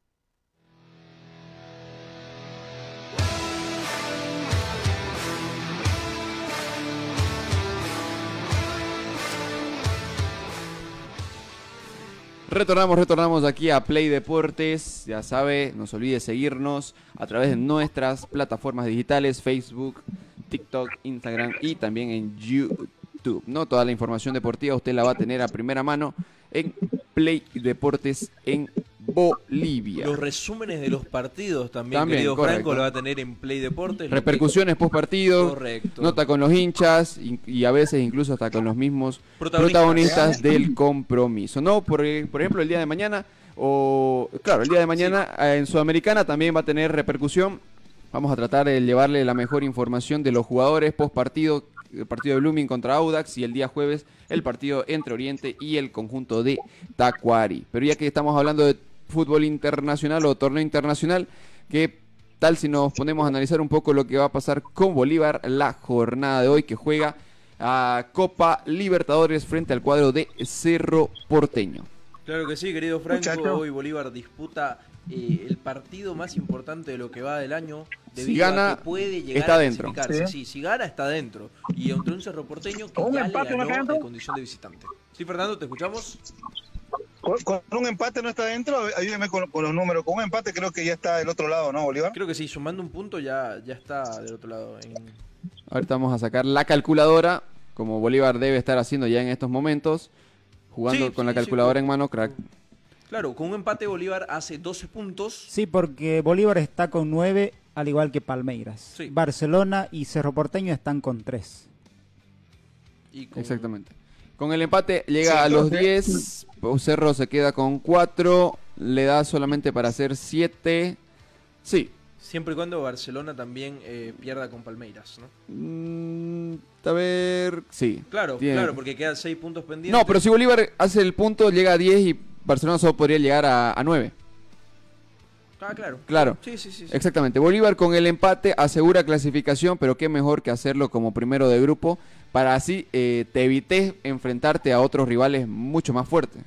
Retornamos, retornamos aquí a Play Deportes. Ya sabe, no se olvide seguirnos a través de nuestras plataformas digitales, Facebook, TikTok, Instagram y también en YouTube. No toda la información deportiva usted la va a tener a primera mano en Play Deportes en Bolivia. Los resúmenes de los partidos también, También, querido correcto. Franco, lo va a tener en Play Deportes. Repercusiones post partido, Correcto. nota con los hinchas y, y a veces incluso hasta con los mismos Protagonistas. protagonistas, del compromiso. No, por, por ejemplo, el día de mañana, o claro, el día de mañana eh, en Sudamericana también va a tener repercusión. Vamos a tratar de llevarle la mejor información de los jugadores post partido, el partido de Blooming contra Audax y el día jueves el partido entre Oriente y el conjunto de Tacuari. Pero ya que estamos hablando de fútbol internacional o torneo internacional, ¿qué tal si nos ponemos a analizar un poco lo que va a pasar con Bolívar la jornada de hoy que juega a Copa Libertadores frente al cuadro de Cerro Porteño? Claro que sí, querido Franco. Muchacho. Hoy Bolívar disputa eh, el partido más importante de lo que va del año. Si gana, que puede llegar está a dentro. Sí. Sí, si gana, está dentro. Y entre un Cerro Porteño que ya le empate, ¿no ganó en condición de visitante. Sí, Fernando, ¿te escuchamos? Con, con un empate no está dentro, ayúdeme con, con los números. Con un empate creo que ya está del otro lado, ¿no, Bolívar? Creo que sí, sumando un punto ya, ya está del otro lado. en- Ahorita vamos a sacar la calculadora, como Bolívar debe estar haciendo ya en estos momentos, jugando Sí, con sí, la sí, calculadora con- en mano, crack. Claro, con un empate Bolívar hace 12 puntos. Sí, porque Bolívar está con 9, al igual que Palmeiras. Sí. Barcelona y Cerro Porteño están con 3. Y con- Exactamente. Con el empate llega Sí, a los entonces- 10, Cerro se queda con 4, le da solamente para hacer 7. Sí. Siempre y cuando Barcelona también eh, pierda con Palmeiras, ¿no? Mm, a ver, sí. Claro, Tiene- claro, porque quedan 6 puntos pendientes. No, pero si Bolívar hace el punto, llega a 10 y Barcelona solo podría llegar a, a 9. Ah, claro. Claro. Sí, sí, sí. sí. Exactamente. Bolívar con el empate asegura clasificación, pero qué mejor que hacerlo como primero de grupo para así eh, te evites enfrentarte a otros rivales mucho más fuertes.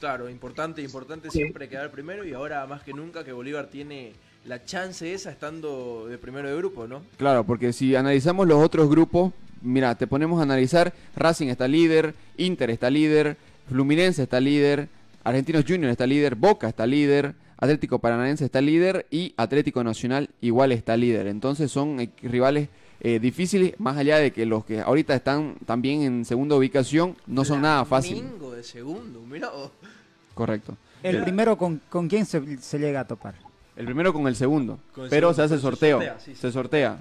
Claro, importante, importante siempre quedar primero y ahora más que nunca que Bolívar tiene la chance esa estando de primero de grupo, ¿no? Claro, porque si analizamos los otros grupos, mira, te ponemos a analizar, Racing está líder, Inter está líder, Fluminense está líder, Argentinos Juniors está líder, Boca está líder, Atlético Paranaense está líder y Atlético Nacional igual está líder. Entonces son rivales eh, difíciles, más allá de que los que ahorita están también en segunda ubicación no son nada fáciles. Domingo de segundo, mira vos. Correcto. El El, primero con, con quién se, se llega a topar. el primero con el segundo, Con el pero segundo, se hace se sorteo, sortea, sí, sí. se sortea.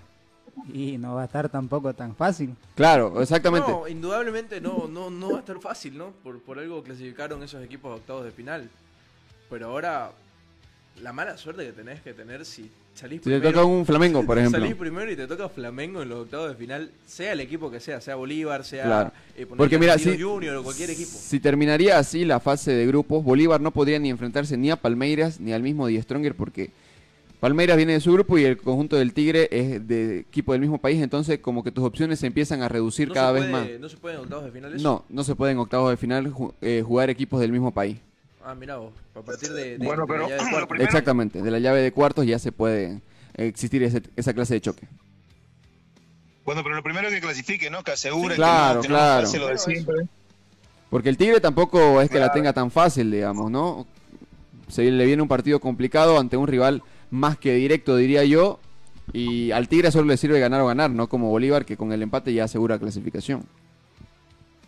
Y no va a estar tampoco tan fácil. Claro, exactamente. No, indudablemente no, no, no va a estar fácil, ¿no? Por, por algo clasificaron esos equipos a octavos de final. Pero ahora, la mala suerte que tenés que tener si salís Si te primero. toca un Flamengo, por ejemplo. Salís primero y te toca Flamengo en los octavos de final, sea el equipo que sea, sea Bolívar, sea Claro. eh, Porque mira, si, Junior o cualquier equipo. si terminaría así la fase de grupos, Bolívar no podría ni enfrentarse ni a Palmeiras ni al mismo Die Stronger porque Palmeiras viene de su grupo y el conjunto del Tigre es de equipo del mismo país, entonces como que tus opciones se empiezan a reducir No cada vez más. ¿No se puede en octavos de final eso? No, no se puede en octavos de final eh, jugar equipos del mismo país. Ah, mira vos, a partir de, de- Bueno, de pero la llave de cuartos. primero- Exactamente, de la llave de cuartos ya se puede existir ese- esa clase de choque. Bueno, pero lo primero que clasifique, ¿no? Que asegure Claro, que no, que claro. no pase lo de Bueno, siempre. Porque el Tigre tampoco es que la tenga tan fácil, digamos, ¿no? Se le viene un partido complicado ante un rival más que directo, diría yo. Y al Tigre solo le sirve ganar o ganar, no como Bolívar, que con el empate ya asegura clasificación.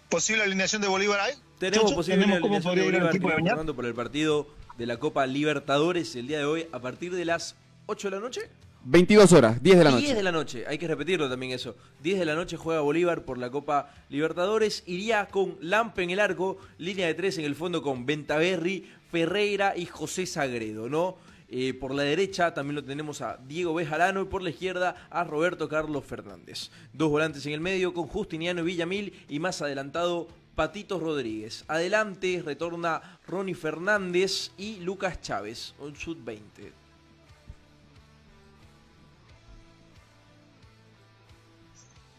¿Posible alineación de Bolívar hay? Tenemos Chucho, posible ¿tenemos cómo alineación de podría ir el Bolívar equipo de? Fernando, por el partido de la Copa Libertadores el día de hoy a partir de las 8 de la noche. 22 horas, 10 de la 10 noche. de la noche, hay que repetirlo también eso. 10 de la noche juega Bolívar por la Copa Libertadores. Iría con Lampe en el arco, línea de 3 en el fondo con Ventaverri, Ferreira y José Sagredo, ¿no? Eh, por la derecha también lo tenemos a Diego Bejarano y por la izquierda a Roberto Carlos Fernández. Dos volantes en el medio con Justiniano y Villamil y más adelantado Patitos Rodríguez. Adelante retorna Ronnie Fernández y Lucas Chávez, un sub-20.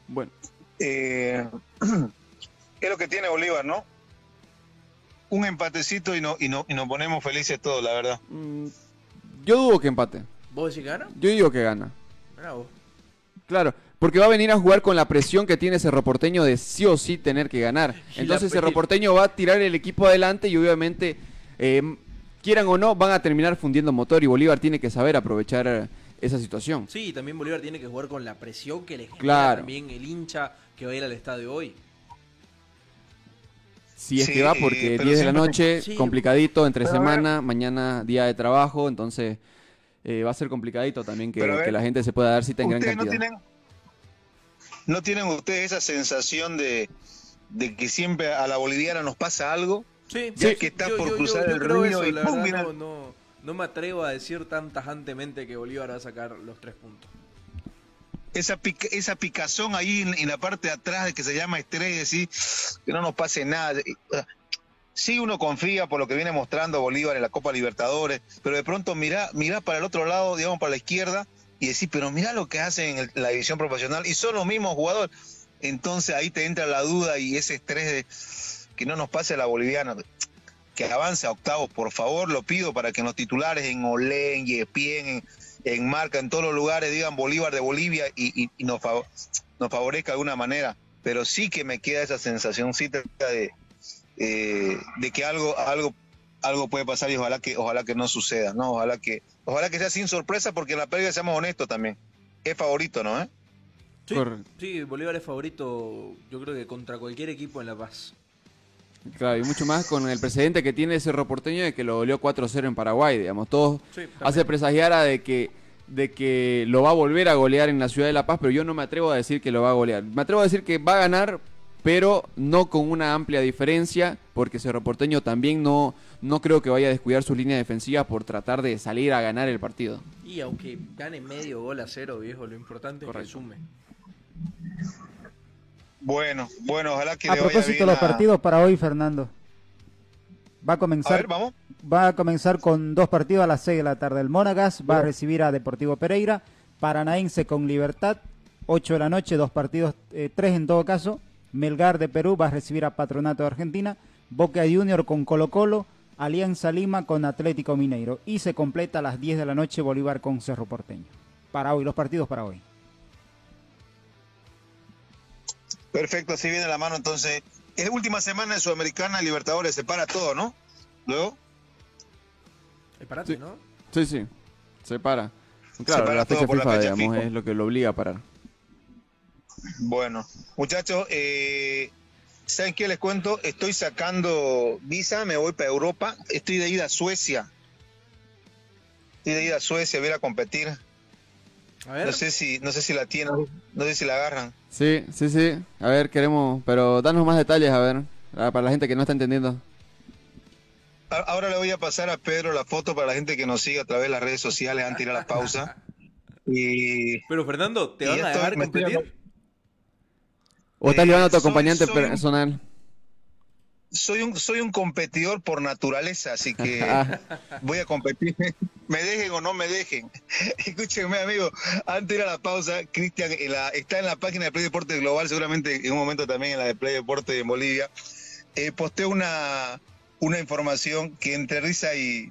Bueno, Eh, es lo que tiene Bolívar, ¿no? Un empatecito y, no, y, no, y nos ponemos felices todos, la verdad. mm, yo dudo que empate. ¿Vos decís que gana? Yo digo que gana. Vos. Claro, porque va a venir a jugar con la presión que tiene Cerro Porteño de sí o sí tener que ganar. Entonces Cerro Porteño va a tirar el equipo adelante y obviamente, eh, quieran o no, van a terminar fundiendo motor y Bolívar tiene que saber aprovechar esa situación. Sí, también Bolívar tiene que jugar con la presión que le genera Claro. también el hincha que va a ir al estadio hoy. Si es Sí, que va, porque pero 10 de la noche, Sí. complicadito, entre semana, mañana día de trabajo, entonces eh, va a ser complicadito también que, ver, la gente se pueda dar cita en gran ¿Ustedes no cantidad. tienen, no tienen ustedes esa sensación de, de que siempre a la boliviana nos pasa algo? Sí, Ya que está por cruzar el río eso, y la ¡pum! verdad, mira. no, no, no me atrevo a decir tan tajantemente que Bolívar va a sacar los tres puntos. Esa, pica- esa picazón ahí en, en la parte de atrás de que se llama estrés, decir, que no nos pase nada. Sí, uno confía por lo que viene mostrando Bolívar en la Copa Libertadores, pero de pronto mira, mira para el otro lado, digamos para la izquierda, y decir, pero mira lo que hacen en la división profesional, y son los mismos jugadores. Entonces ahí te entra la duda y ese estrés de que no nos pase la boliviana. Que avance a octavos, por favor, lo pido para que los titulares, en Olé, en Yepien, en, en Marca, en todos los lugares, digan Bolívar de Bolivia y, nos favorezca de alguna manera. Pero sí que me queda esa sensacióncita de, eh, de que algo, algo, algo puede pasar y ojalá que, ojalá que no suceda, ¿no? Ojalá que, ojalá que sea sin sorpresa, porque en la pelea seamos honestos también. Es favorito, ¿no? eh? Sí, sí, Bolívar es favorito, yo creo que contra cualquier equipo en La Paz. Claro, y mucho más con el precedente que tiene Cerro Porteño de que lo goleó 4-0 en Paraguay, digamos. Todo Sí, hace presagiar a de que, de que lo va a volver a golear en la ciudad de La Paz, pero yo no me atrevo a decir que lo va a golear. Me atrevo a decir que va a ganar, pero no con una amplia diferencia, porque Cerro Porteño también no, no creo que vaya a descuidar sus líneas defensivas por tratar de salir a ganar el partido. Y aunque gane medio gol a cero, viejo, lo importante es Correcto. que sume. Bueno, bueno, ojalá que A le vaya propósito, bien los a- partidos para hoy, Fernando. Va a A comenzar, ver, vamos. va a comenzar con dos partidos a las 6 de la tarde. El Monagas va a recibir a Deportivo Pereira. Paranaense con Libertad, 8 de la noche, dos partidos, eh, tres en todo caso. Melgar de Perú va a recibir a Patronato de Argentina. Boca Junior con Colo Colo. Alianza Lima con Atlético Mineiro. Y se completa a las 10 de la noche Bolívar con Cerro Porteño. Para hoy, los partidos para hoy. Perfecto, así viene la mano entonces. Es última semana de Sudamericana, Libertadores, se para todo, ¿no? Luego, Es parate, Sí. ¿no? Sí, sí, se para. Claro, para la fecha FIFA, fecha digamos, FIFA. es lo que lo obliga a parar. Bueno. Muchachos, eh, ¿saben qué les cuento? Estoy sacando visa, me voy para Europa, estoy de ida a Suecia. Estoy de ida a Suecia, voy a ir a competir. A ver, No sé si, no sé si la tienen, no sé si la agarran. Sí, sí, sí. A ver, queremos, pero danos más detalles, a ver, ah, para la gente que no está entendiendo. Ahora le voy a pasar a Pedro la foto para la gente que nos siga a través de las redes sociales antes de ir a la pausa. Y pero Fernando, ¿te y van a dejar competir? ¿O estás Eh, llevando a tu soy- acompañante soy un- personal? soy un soy un competidor por naturaleza, así que voy a competir, me dejen o no me dejen. Escúchenme, amigo, antes de ir a la pausa, Cristian está en la página de Play Deporte Global, seguramente en un momento también en la de Play Deporte en Bolivia. Eh, posteó una, una información que entre risa y,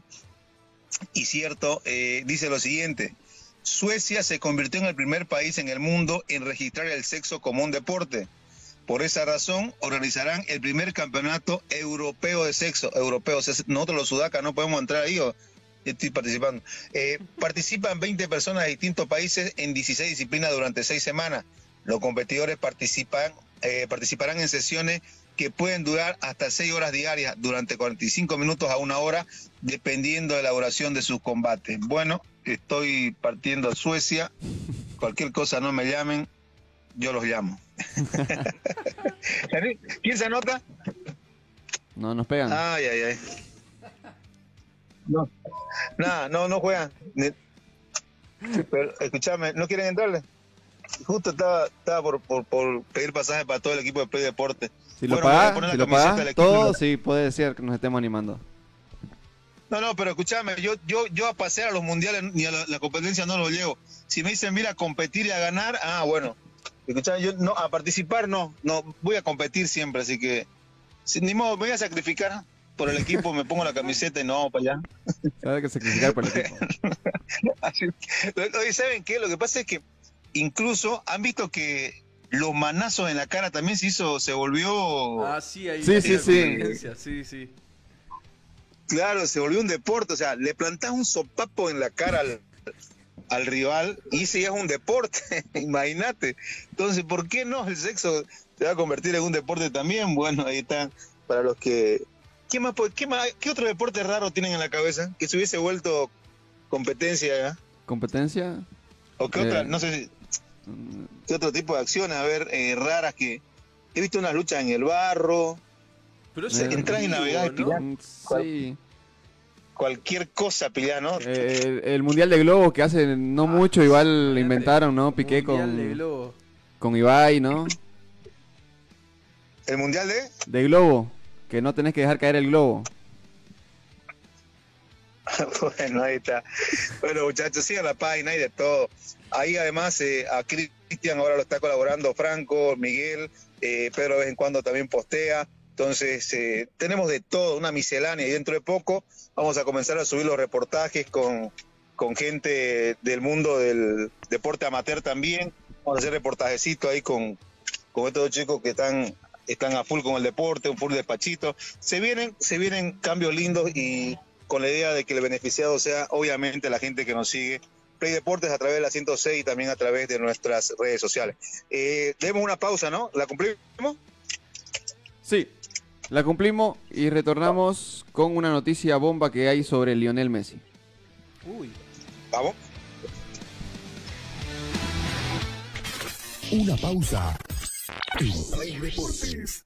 y cierto eh, dice lo siguiente. Suecia se convirtió en el primer país en el mundo en registrar el sexo como un deporte. Por esa razón, organizarán el primer campeonato europeo de sexo. Europeo. Nosotros los sudacas no podemos entrar ahí. ¿o? Estoy participando. Eh, participan 20 personas de distintos países en 16 disciplinas durante seis semanas. Los competidores participan, eh, participarán en sesiones que pueden durar hasta 6 horas diarias durante 45 minutos a una hora, dependiendo de la duración de sus combates. Bueno, estoy partiendo a Suecia. Cualquier cosa no me llamen, yo los llamo. ¿Quién se anota? no nos pegan. Ay, ay, ay. No, nada, no, no juegan. Pero escúchame, ¿no quieren entrarle? Justo estaba, estaba por, por, por pedir pasaje para todo el equipo de Play Deporte. si lo bueno, pagas, si lo pagas todo, sí puede ser que nos estemos animando. No, no, pero escúchame, yo, yo, yo a pasear a los mundiales ni a la, la competencia no lo llevo. Si me dicen, mira, a competir y a ganar, ah, bueno. Escuchame, yo no, a participar no, no, voy a competir siempre, así que, si, ni modo, me voy a sacrificar por el equipo, me pongo la camiseta y no vamos para allá. Se va a sacrificar por el equipo. Oye, ¿saben qué? Lo que pasa es que incluso han visto que los manazos en la cara también se hizo, se volvió, Ah, sí, ahí Sí, hay sí, una sí. sí, sí. claro, se volvió un deporte. O sea, le plantás un sopapo en la cara al, al rival y ya es un deporte, imagínate. Entonces, ¿por qué no? El sexo se va a convertir en un deporte también. Bueno, ahí están, para los que... ¿Qué, más, qué, más, ¿Qué otro deporte raro tienen en la cabeza? Que se hubiese vuelto competencia, ¿eh? ¿Competencia? ¿O qué Eh, otra? No sé si... ¿Qué otro tipo de acciones? A ver, eh, raras que... He visto unas luchas en el barro, Pero Eh, Navidad y ¿no? pillas Mm, Sí. Cualquier cosa pelear, ¿no? Eh, el, el Mundial de Globo que hace no mucho, igual inventaron, ¿no? Piqué de con, globo. con Ibai, ¿no? El Mundial de... De Globo, que no tenés que dejar caer el globo. bueno, ahí está. Bueno, muchachos, sigan la página hay de todo. Ahí además eh, a Cristian ahora lo está colaborando Franco, Miguel, eh, Pedro de vez en cuando también postea. Entonces, eh, tenemos de todo, una miscelánea y dentro de poco vamos a comenzar a subir los reportajes con, con gente del mundo del deporte amateur también. Vamos a hacer reportajecito ahí con, con estos dos chicos que están, están a full con el deporte, un full despachito. Se vienen, se vienen cambios lindos y con la idea de que el beneficiado sea obviamente la gente que nos sigue. Play Deportes a través de la 106 y también a través de nuestras redes sociales. Eh, demos una pausa, ¿no? ¿La cumplimos? Sí, la cumplimos y retornamos con una noticia bomba que hay sobre Lionel Messi. Uy. Vamos. Una pausa. En Play Deportes.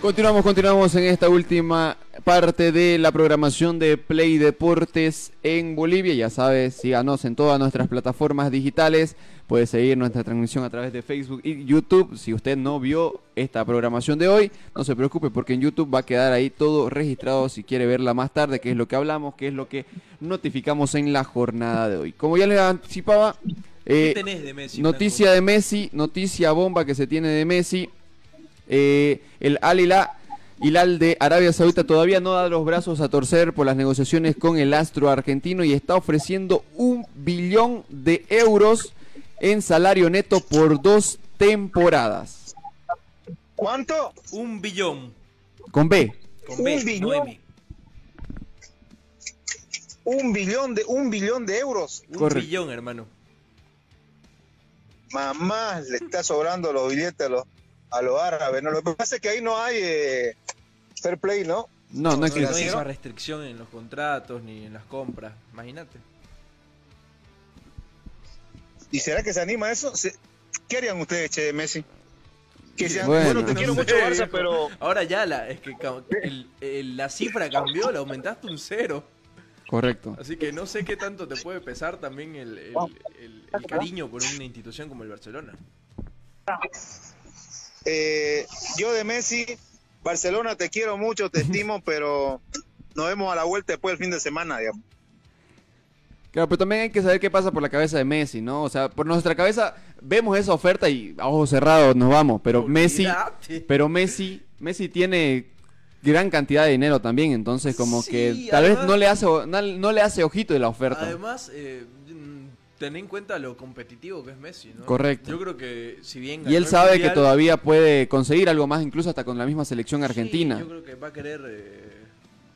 Continuamos, continuamos en esta última parte de la programación de Play Deportes en Bolivia. Ya sabes, síganos en todas nuestras plataformas digitales. Puede seguir nuestra transmisión a través de Facebook y YouTube. Si usted no vio esta programación de hoy, no se preocupe porque en YouTube va a quedar ahí todo registrado si quiere verla más tarde, qué es lo que hablamos, qué es lo que notificamos en la jornada de hoy. Como ya les anticipaba, ¿Qué eh, tenés de Messi? Noticia de Messi, noticia bomba que se tiene de Messi. Eh, el Al Hilal- de Arabia Saudita todavía no da los brazos a torcer por las negociaciones con el astro argentino y está ofreciendo un billón de euros en salario neto por dos temporadas. ¿Cuánto? Un billón. Con B. Con B, Un billón. Un billón de un billón de euros. Un Correcto. billón, hermano. Mamá, le está sobrando los billetes a los, a los árabes. ¿no? Lo que pasa es que ahí no hay eh, fair play, ¿no? No, no No hay esa restricción en los contratos ni en las compras. Imagínate. ¿Y será que se anima a eso? ¿Qué harían ustedes, Che, Messi? Que sean, Bueno. bueno, te quiero mucho, Barça, pero Ahora ya la, es que ca- el- el- la cifra cambió, la aumentaste un cero. Correcto. Así que no sé qué tanto te puede pesar también el, el- el- el cariño por una institución como el Barcelona. Eh, yo de Messi, Barcelona, te quiero mucho, te estimo, pero nos vemos a la vuelta después del fin de semana, digamos. Claro, pero también hay que saber qué pasa por la cabeza de Messi, ¿no? O sea, por nuestra cabeza vemos esa oferta y a ojos cerrados nos vamos, pero Messi, pero Messi, Messi tiene gran cantidad de dinero también, entonces como Sí, que tal además- vez no le hace o- no, no le hace ojito de la oferta. Además, eh, ten en cuenta lo competitivo que es Messi, ¿no? Correcto. Yo creo que si bien y ganó él el sabe que todavía puede conseguir algo más, incluso hasta con la misma selección sí, argentina. yo creo que va a querer eh,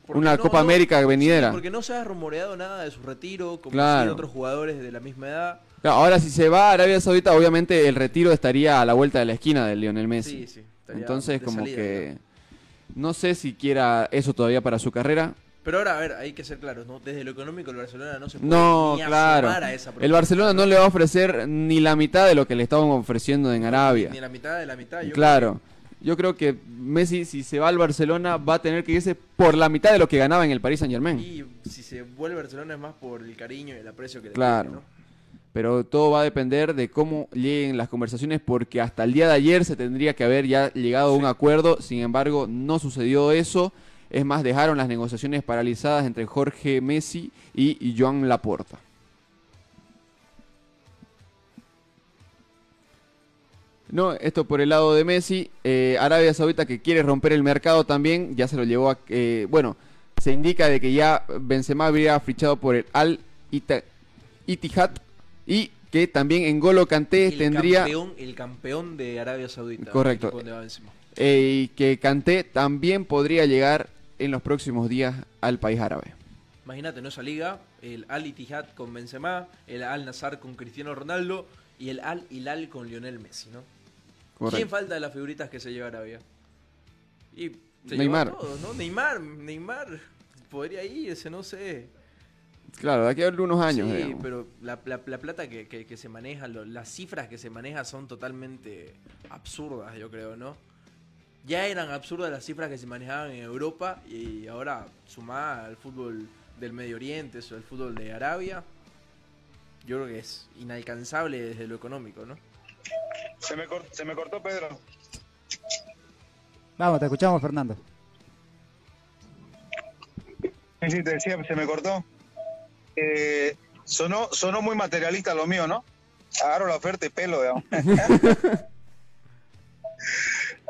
Una Copa América venidera. sí, porque no se ha rumoreado nada de su retiro, como Claro. otros jugadores de la misma edad. Claro, ahora si se va a Arabia Saudita, obviamente el retiro estaría a la vuelta de la esquina de Lionel Messi. Sí, Entonces como salida, que no sé si quiera eso todavía para su carrera. Pero ahora, a ver, hay que ser claros, ¿no? Desde lo económico el Barcelona no se puede No, ni claro. a esa El. Barcelona no le va a ofrecer ni la mitad de lo que le estaban ofreciendo en Arabia. Ni la mitad de la mitad. yo Claro. Yo creo que Messi, si se va al Barcelona, va a tener que irse por la mitad de lo que ganaba en el Paris Saint creo Germain. que- Y si se vuelve Barcelona es más por el cariño y el aprecio que le Claro. tiene, ¿no? Pero todo va a depender de cómo lleguen las conversaciones, porque hasta el día de ayer se tendría que haber ya llegado a un acuerdo. Sin embargo, no sucedió eso. Es más, dejaron las negociaciones paralizadas entre Jorge Messi y, Joan Laporta. No, esto por el lado de Messi. Eh, Arabia Saudita que quiere romper el mercado también, ya se lo llevó a... eh, bueno, se indica de que ya Benzema habría fichado por el Al Ita- y que también en Golo Kanté El tendría... campeón, el campeón de Arabia Saudita. Correcto. eh, y que Kanté también podría llegar en los próximos días al país árabe. Imagínate, ¿no? Esa liga, el Al Ittihad con Benzema, el Al Nazar con Cristiano Ronaldo y el Al Hilal con Lionel Messi, ¿no? ¿Quién falta de las figuritas que se lleva Arabia? Y se Neymar. todos, ¿no? Neymar, Neymar podría irse, no sé. Claro, de aquí a algunos años. sí, digamos. pero la, la- la plata que, que- que se maneja, lo- las cifras que se manejan son totalmente absurdas, yo creo, ¿no? Ya eran absurdas las cifras que se manejaban en Europa y ahora sumada al fútbol del Medio Oriente, o el fútbol de Arabia, yo creo que es inalcanzable desde lo económico, ¿no? Se me, cor- se me cortó Pedro. Vamos, te escuchamos, Fernando. Sí, sí, te decía, se me cortó. Eh, sonó, sonó muy materialista lo mío, ¿no? Agarro la oferta y pelo, digamos.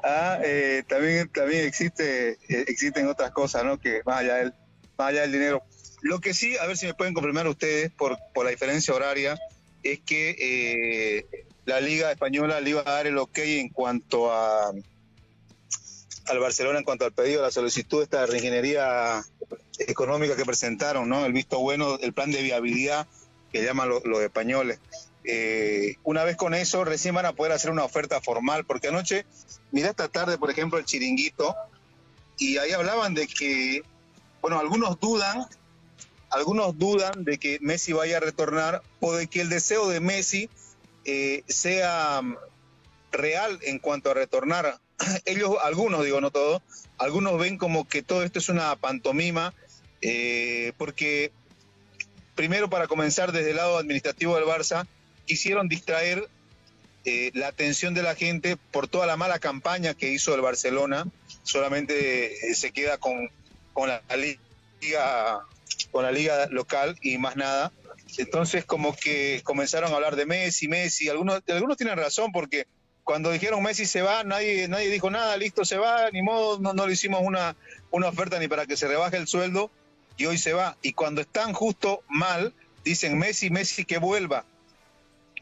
ah, eh, también, también existe, eh, existen otras cosas, ¿no? Que más allá del, más allá del dinero. Lo que sí, a ver si me pueden confirmar ustedes por, por la diferencia horaria, es que eh, la Liga Española le iba a dar el ok en cuanto a al Barcelona en cuanto al pedido de la solicitud esta de reingeniería económica que presentaron, ¿no? El visto bueno, el plan de viabilidad que llaman lo- los españoles. Eh, una vez con eso, recién van a poder hacer una oferta formal, porque anoche, mira esta tarde, por ejemplo, el chiringuito, y ahí hablaban de que, bueno, algunos dudan, algunos dudan de que Messi vaya a retornar o de que el deseo de Messi eh, sea mm, real en cuanto a retornar. Ellos, algunos, digo, no todos, algunos ven como que todo esto es una pantomima, eh, porque primero para comenzar desde el lado administrativo del Barça, quisieron distraer eh, la atención de la gente por toda la mala campaña que hizo el Barcelona, solamente eh, se queda con, con la liga con la liga local y más nada. Entonces como que comenzaron a hablar de Messi, Messi, algunos, algunos tienen razón porque cuando dijeron Messi se va, nadie, nadie dijo nada, listo, se va, ni modo, no, le hicimos una, una oferta ni para que se rebaje el sueldo y hoy se va. Y cuando están justo mal, dicen Messi, Messi que vuelva.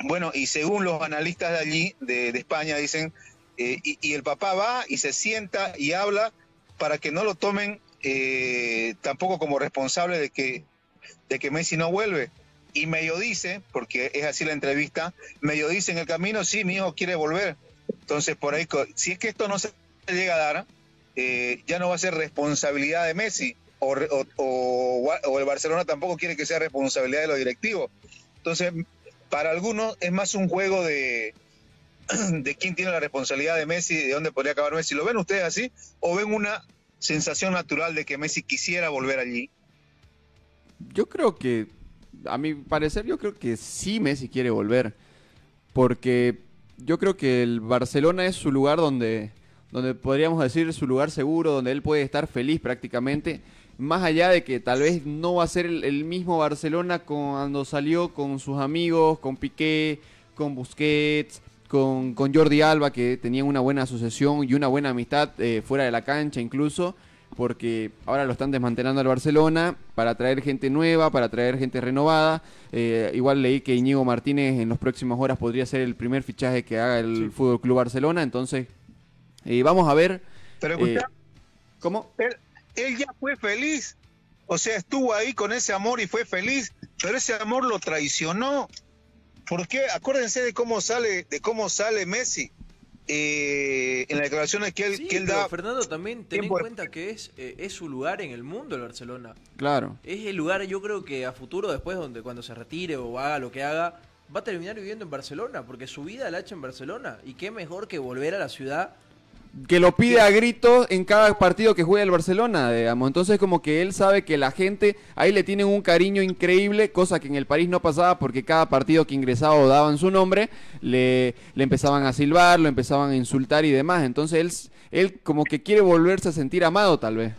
Bueno, y según los analistas de allí, de, España, dicen, eh, y, el papá va y se sienta y habla para que no lo tomen eh, tampoco como responsable de que, de que Messi no vuelve. Y medio dice, porque es así la entrevista, medio dice en el camino, sí, mi hijo quiere volver. Entonces, por ahí, si es que esto no se llega a dar, eh, ya no va a ser responsabilidad de Messi, o- o- o el Barcelona tampoco quiere que sea responsabilidad de los directivos. Entonces, para algunos es más un juego de, de quién tiene la responsabilidad de Messi, de dónde podría acabar Messi. ¿Lo ven ustedes así? ¿O ven una sensación natural de que Messi quisiera volver allí? Yo creo que, a mi parecer, yo creo que sí Messi quiere volver. Porque yo creo que el Barcelona es su lugar donde, donde podríamos decir su lugar seguro, donde él puede estar feliz prácticamente. Más allá de que tal vez no va a ser el, el mismo Barcelona cuando salió con sus amigos, con Piqué, con Busquets, con, con Jordi Alba, que tenían una buena asociación y una buena amistad eh, fuera de la cancha incluso porque ahora lo están desmantelando al Barcelona para traer gente nueva, para traer gente renovada. Eh, igual leí que Íñigo Martínez en las próximas horas podría ser el primer fichaje que haga el Fútbol Club Barcelona. Entonces, eh, vamos a ver. Pero eh, escucha, ¿Cómo? Él ya fue feliz. O sea, estuvo ahí con ese amor y fue feliz, pero ese amor lo traicionó. ¿Por qué? Acuérdense de cómo sale, de cómo sale Messi. eh, en las declaraciones que él, Sí, que él pero da. Fernando, también ten en cuenta que es, eh, es su lugar en el mundo el Barcelona. Claro. Es el lugar, yo creo que a futuro, después, donde cuando se retire o haga lo que haga, va a terminar viviendo en Barcelona, porque su vida la ha hecho en Barcelona. Y qué mejor que volver a la ciudad. Que lo pide a gritos en cada partido que juega el Barcelona, digamos. Entonces como que él sabe que la gente ahí le tienen un cariño increíble, cosa que en el París no pasaba porque cada partido que ingresaba o daban su nombre, le, le empezaban a silbar, lo empezaban a insultar y demás. Entonces él, él como que quiere volverse a sentir amado tal vez.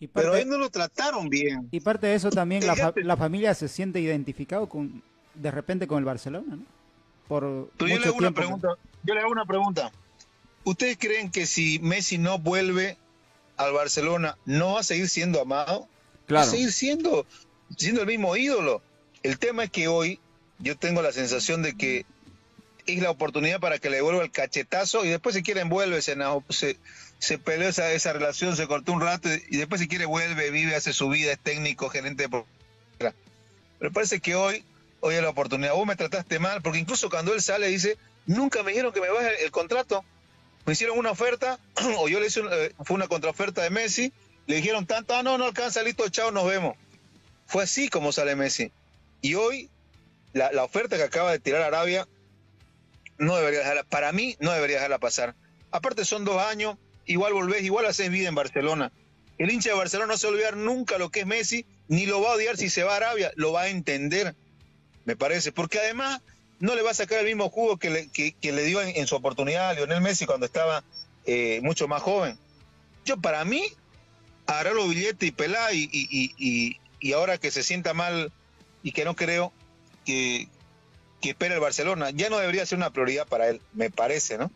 Y Pero parte, a él no lo trataron bien. y parte de eso también la, fa- la familia se siente identificado con de repente con el Barcelona, ¿no? Por Pero yo mucho le hago una tiempo. pregunta. Yo le hago una pregunta. ¿Ustedes creen que si Messi no vuelve al Barcelona, no va a seguir siendo amado? Va Claro. a seguir siendo, siendo el mismo ídolo. El tema es que hoy yo tengo la sensación de que es la oportunidad para que le devuelva el cachetazo y después si quiere vuelve, se, se, se peleó esa, esa relación, se cortó un rato y después si quiere vuelve, vive, hace su vida, es técnico, gerente de... Pero parece que hoy, hoy es la oportunidad. Vos me trataste mal, porque incluso cuando él sale dice, nunca me dijeron que me baje el contrato. Me hicieron una oferta, o yo le hice, eh, fue una contraoferta de Messi, le dijeron tanto, ah, no, no alcanza, listo, chao, nos vemos. Fue así como sale Messi. Y hoy, la, la oferta que acaba de tirar Arabia, no debería dejarla, para mí, no debería dejarla pasar. Aparte son dos años, igual volvés, igual haces vida en Barcelona. El hincha de Barcelona no se va a olvidar nunca lo que es Messi, ni lo va a odiar si se va a Arabia, lo va a entender, me parece. Porque además no le va a sacar el mismo jugo que le, que, que le dio en, en su oportunidad a Lionel Messi cuando estaba eh, mucho más joven. Yo, para mí, agarrar los billetes y pelar, y, y, y, y- y ahora que se sienta mal y que no creo que, que espera el Barcelona, ya no debería ser una prioridad para él, me parece, ¿no?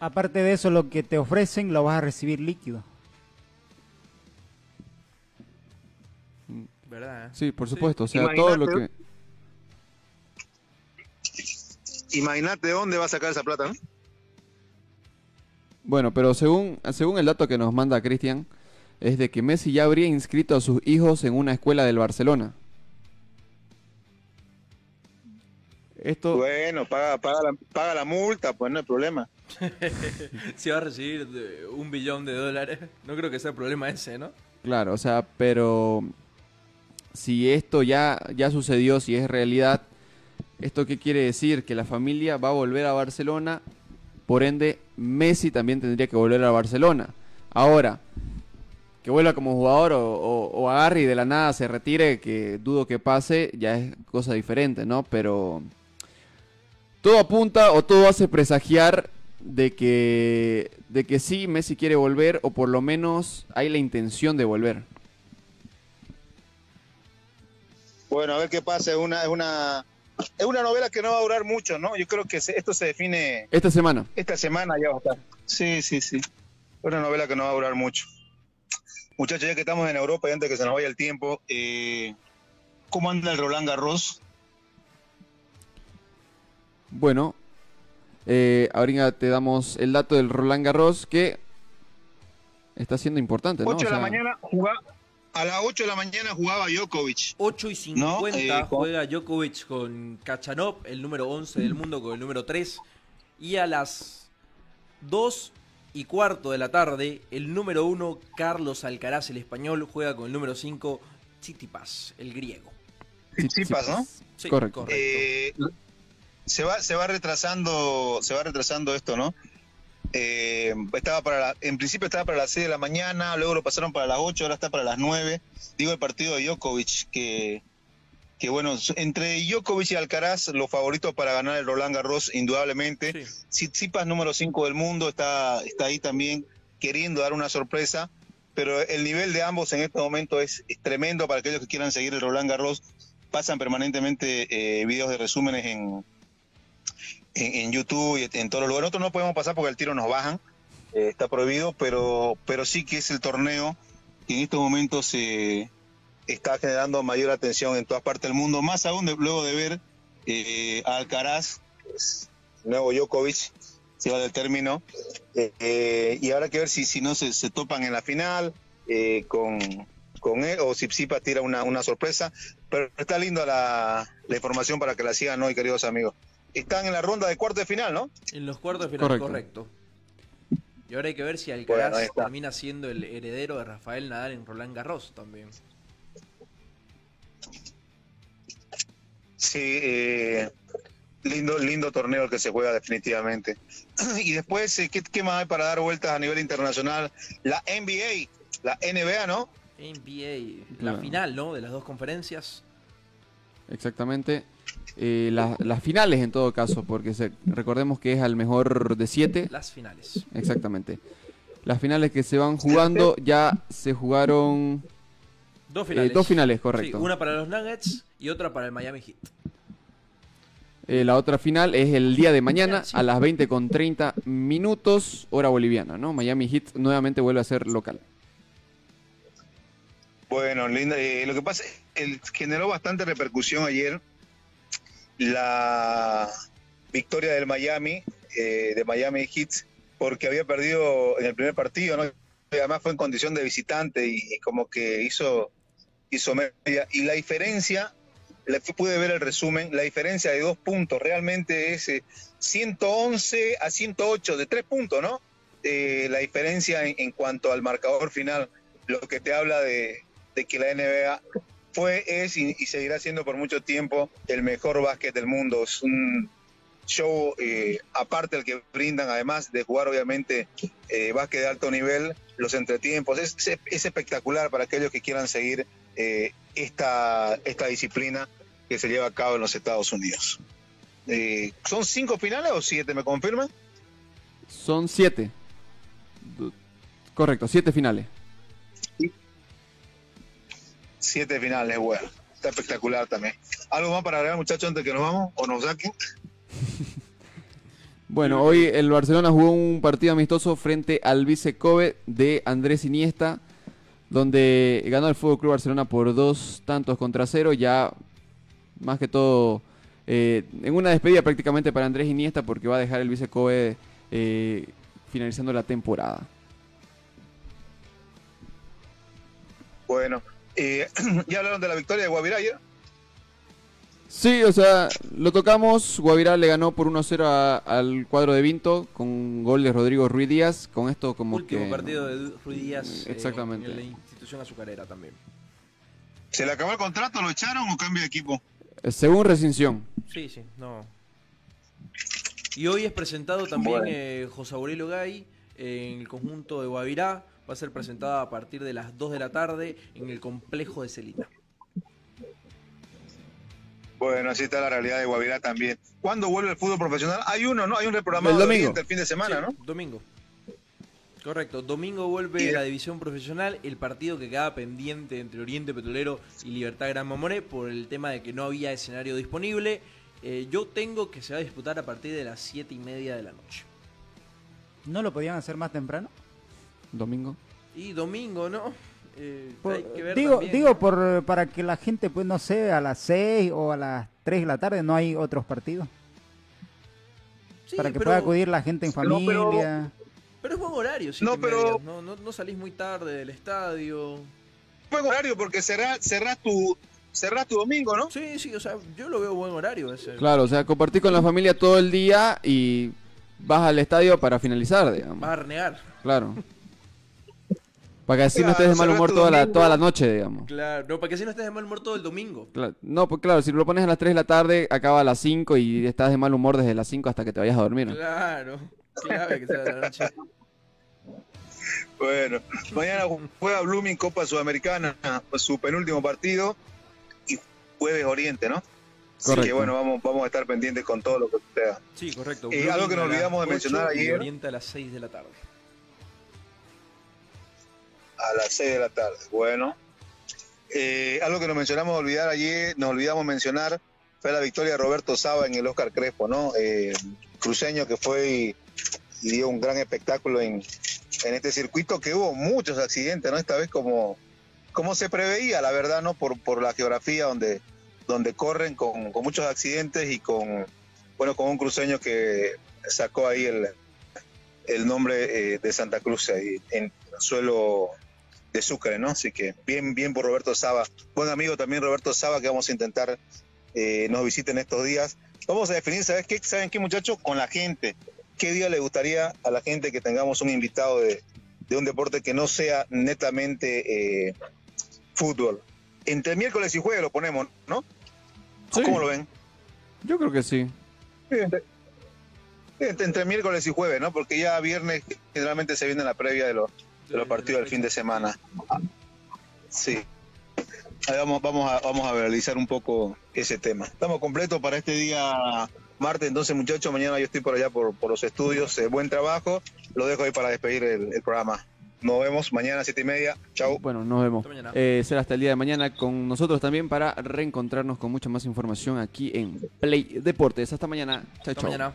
Aparte de eso, lo que te ofrecen lo vas a recibir líquido. ¿Verdad? eh? Sí, por supuesto. O sea, todo lo que... Imagínate. Imagínate de dónde va a sacar esa plata, ¿no? Bueno, pero según, según el dato que nos manda Cristian, es de que Messi ya habría inscrito a sus hijos en una escuela del Barcelona. Esto, Bueno, paga, paga, la, paga la multa, pues no hay problema. Si va a recibir de- un billón de dólares, no creo que sea el problema ese, ¿no? claro, o sea, pero si esto ya, ya sucedió, si es realidad, ¿esto qué quiere decir? Que la familia va a volver a Barcelona, por ende, Messi también tendría que volver a Barcelona. Ahora, que vuelva como jugador o, o, agarre y de la nada se retire, que dudo que pase, ya es cosa diferente, ¿no? Pero todo apunta o todo hace presagiar de que, de que sí, Messi quiere volver o por lo menos hay la intención de volver. Bueno, a ver qué pasa. Una, es una, es una novela que no va a durar mucho, ¿no? Yo creo que se- esto se define Esta semana. esta semana ya va a estar. Sí, sí, sí. Una novela que no va a durar mucho. Muchachos, ya que estamos en Europa y antes que se nos vaya el tiempo, eh, ¿cómo anda el Roland Garros? Bueno, eh, ahorita te damos el dato del Roland Garros que está siendo importante, ¿no? 8 O de la mañana jugaba, a las 8 de la mañana jugaba Djokovic. 8 y 50 No, eh, juega Djokovic con Kachanov, el número 11 del mundo, con el número 3. Y a las 2 y cuarto de la tarde, el número 1, Carlos Alcaraz, el español, juega con el número 5, Tsitsipas, el griego. Tsitsipas, ¿no? Sí, Correcto. Eh, se va se va retrasando se va retrasando esto no Eh, estaba para la- en principio estaba para las 6 de la mañana luego lo pasaron para las 8 ahora está para las 9 digo el partido de Djokovic que que bueno entre Djokovic y Alcaraz los favoritos para ganar el Roland Garros indudablemente. Sí. Tsitsipas número 5 del mundo está está ahí también queriendo dar una sorpresa pero el nivel de ambos en este momento es, es tremendo para aquellos que quieran seguir el Roland Garros. Pasan permanentemente eh, videos de resúmenes en, en, en YouTube y en todos los lugares. Nosotros no podemos pasar porque el tiro nos bajan, eh, está prohibido, pero, pero sí que es el torneo que en estos momentos se está generando mayor atención en todas partes del mundo, más aún de- luego de ver eh, a Alcaraz, pues, nuevo Djokovic, se va del término, eh, eh, y habrá que ver si, si no se, se topan en la final eh, con, con él, o Zipzipa tira una, una sorpresa. Pero está lindo la, la información para que la sigan hoy, queridos amigos. Están en la ronda de cuarto de final, ¿no? En los cuartos de final, Correcto. correcto. Y ahora hay que ver si Alcaraz termina siendo el heredero de Rafael Nadal en Roland Garros también. Sí, eh, lindo, lindo torneo el que se juega definitivamente. Y después, eh, ¿qué, ¿qué más hay para dar vueltas a nivel internacional? La NBA, la NBA, ¿no? NBA, la Claro. final, ¿no? De las dos conferencias. Exactamente. Eh, la- las finales en todo caso, porque se- recordemos que es al mejor de siete. Las finales. Exactamente. Las finales que se van jugando ya se jugaron Dos eh, finales. dos finales, Sí, correcto. una para los Nuggets y otra para el Miami Heat. Eh, la otra final es el día de mañana a las 20 con 30 minutos, hora boliviana, ¿no? Miami Heat nuevamente vuelve a ser local. Bueno, linda. eh, lo que pasa es que generó bastante repercusión ayer la victoria del Miami, eh, de Miami Heat, porque había perdido en el primer partido, ¿no? Y además fue en condición de visitante y, como que hizo, hizo media. Y la diferencia, le pude ver el resumen, la diferencia de dos puntos realmente es eh, 111 a 108, de tres puntos, ¿no? Eh, la diferencia en, cuanto al marcador final, lo que te habla de que la NBA fue, es y, y seguirá siendo por mucho tiempo el mejor básquet del mundo. Es un show eh, aparte del que brindan, además de jugar obviamente eh, básquet de alto nivel, los entretiempos. Es, es- es espectacular para aquellos que quieran seguir eh, esta, esta disciplina que se lleva a cabo en los Estados Unidos. ¿Son cinco finales o siete? ¿Me confirman? Son siete. Correcto, siete finales. Siete finales, bueno. Está espectacular también. ¿Algo más para agregar, muchachos, antes que nos vamos o nos saquen? Bueno, hoy el Barcelona jugó un partido amistoso frente al vice Kobe de Andrés Iniesta, donde ganó el Fútbol Club Barcelona por dos tantos contra cero. Ya más que todo eh, en una despedida prácticamente para Andrés Iniesta, porque va a dejar el vice Kobe eh, finalizando la temporada. Bueno, eh, ya hablaron de la victoria de Guavirá ayer. Sí, o sea, lo tocamos. Guavirá le ganó por 1-0 a- al cuadro de Vinto con gol de Rodrigo Ruiz Díaz. Con esto, como Último que. partido de Ruiz Díaz eh, Exactamente. en la institución azucarera también. ¿Se le acabó el contrato? ¿Lo echaron o cambia de equipo? eh, Según recinción. Sí, sí, no. Y hoy es presentado también Bueno. eh, José Aurelio Gay en el conjunto de Guavirá. Va a ser presentada a partir de las 2 de la tarde en el complejo de Celina. Bueno, así está la realidad de Guavirá también. ¿Cuándo vuelve el fútbol profesional? Hay uno, ¿no? Hay un reprogramado El domingo. del fin de semana, ¿no? Domingo. Correcto, domingo vuelve la división profesional, el partido que quedaba pendiente entre Oriente Petrolero y Libertad Gran Mamoré por el tema de que no había escenario disponible. Eh, yo tengo que se va a disputar a partir de las 7 y media de la noche. ¿No lo podían hacer más temprano? Domingo. Y domingo, ¿no? Eh, Por- hay que ver digo, también. digo por para que la gente, pues no sé, a las 6 o a las 3 de la tarde no hay otros partidos. Sí, para que pero- pueda acudir la gente en No, pero- familia. Pero es buen horario, siete No, pero- ¿no? No, no salís muy tarde del estadio. Buen horario porque cerrás, cerrás tu, cerrás tu domingo, ¿no? Sí, sí, o sea, yo lo veo buen horario ese. Claro, o sea, compartir con la familia todo el día y vas al estadio para finalizar, digamos. Vas a renegar. Claro. Para que así no Claro, estés de mal humor toda la, toda la noche, digamos. Claro, no, para que así no estés de mal humor todo el domingo. No, pues claro, si lo pones a las 3 de la tarde, acaba a las 5 y estás de mal humor desde las 5 hasta que te vayas a dormir. Claro, clave que sea de la noche. Bueno, mañana juega Blooming Copa Sudamericana, su penúltimo partido y jueves Oriente, ¿no? Así Correcto. que bueno, vamos, vamos a estar pendientes con todo lo que suceda. Sí, correcto. Eh, algo que nos olvidamos de mencionar 8 y ayer. Oriente a las 6 de la tarde. A las 6 de la tarde. Bueno. Eh, algo que nos mencionamos olvidar ayer, nos olvidamos mencionar, fue la victoria de Roberto Saba en el Oscar Crespo, ¿no? Eh, cruceño que fue y, dio un gran espectáculo en, en este circuito que hubo muchos accidentes, ¿no? Esta vez como, como se preveía, la verdad, ¿no? Por, por la geografía donde, donde corren con, con muchos accidentes y con, bueno, con un cruceño que sacó ahí el, el nombre eh, de Santa Cruz ahí en suelo de Sucre, ¿no? Así que bien, bien por Roberto Saba. Buen amigo también Roberto Saba, que vamos a intentar eh, nos visiten estos días. Vamos a definir, ¿sabes qué? ¿Saben qué, muchachos? Con la gente. ¿Qué día le gustaría a la gente que tengamos un invitado de, de un deporte que no sea netamente eh, fútbol? Entre miércoles y jueves lo ponemos, ¿no? Sí. ¿Cómo lo ven? Yo creo que sí. Entre- entre miércoles y jueves, ¿no? Porque ya viernes generalmente se viene la previa de los, de los partidos del fin de semana. Sí. Ahí vamos, vamos, a, vamos a realizar un poco ese tema. Estamos completos para este día martes, entonces muchachos, mañana yo estoy por allá por, por los estudios. Eh, buen trabajo. Lo dejo ahí para despedir el, el programa. Nos vemos mañana a siete y media. Chau. Bueno, nos vemos. Hasta. Eh, será hasta el día de mañana con nosotros también para reencontrarnos con mucha más información aquí en Play Deportes. Hasta mañana. Chao, Hasta chao.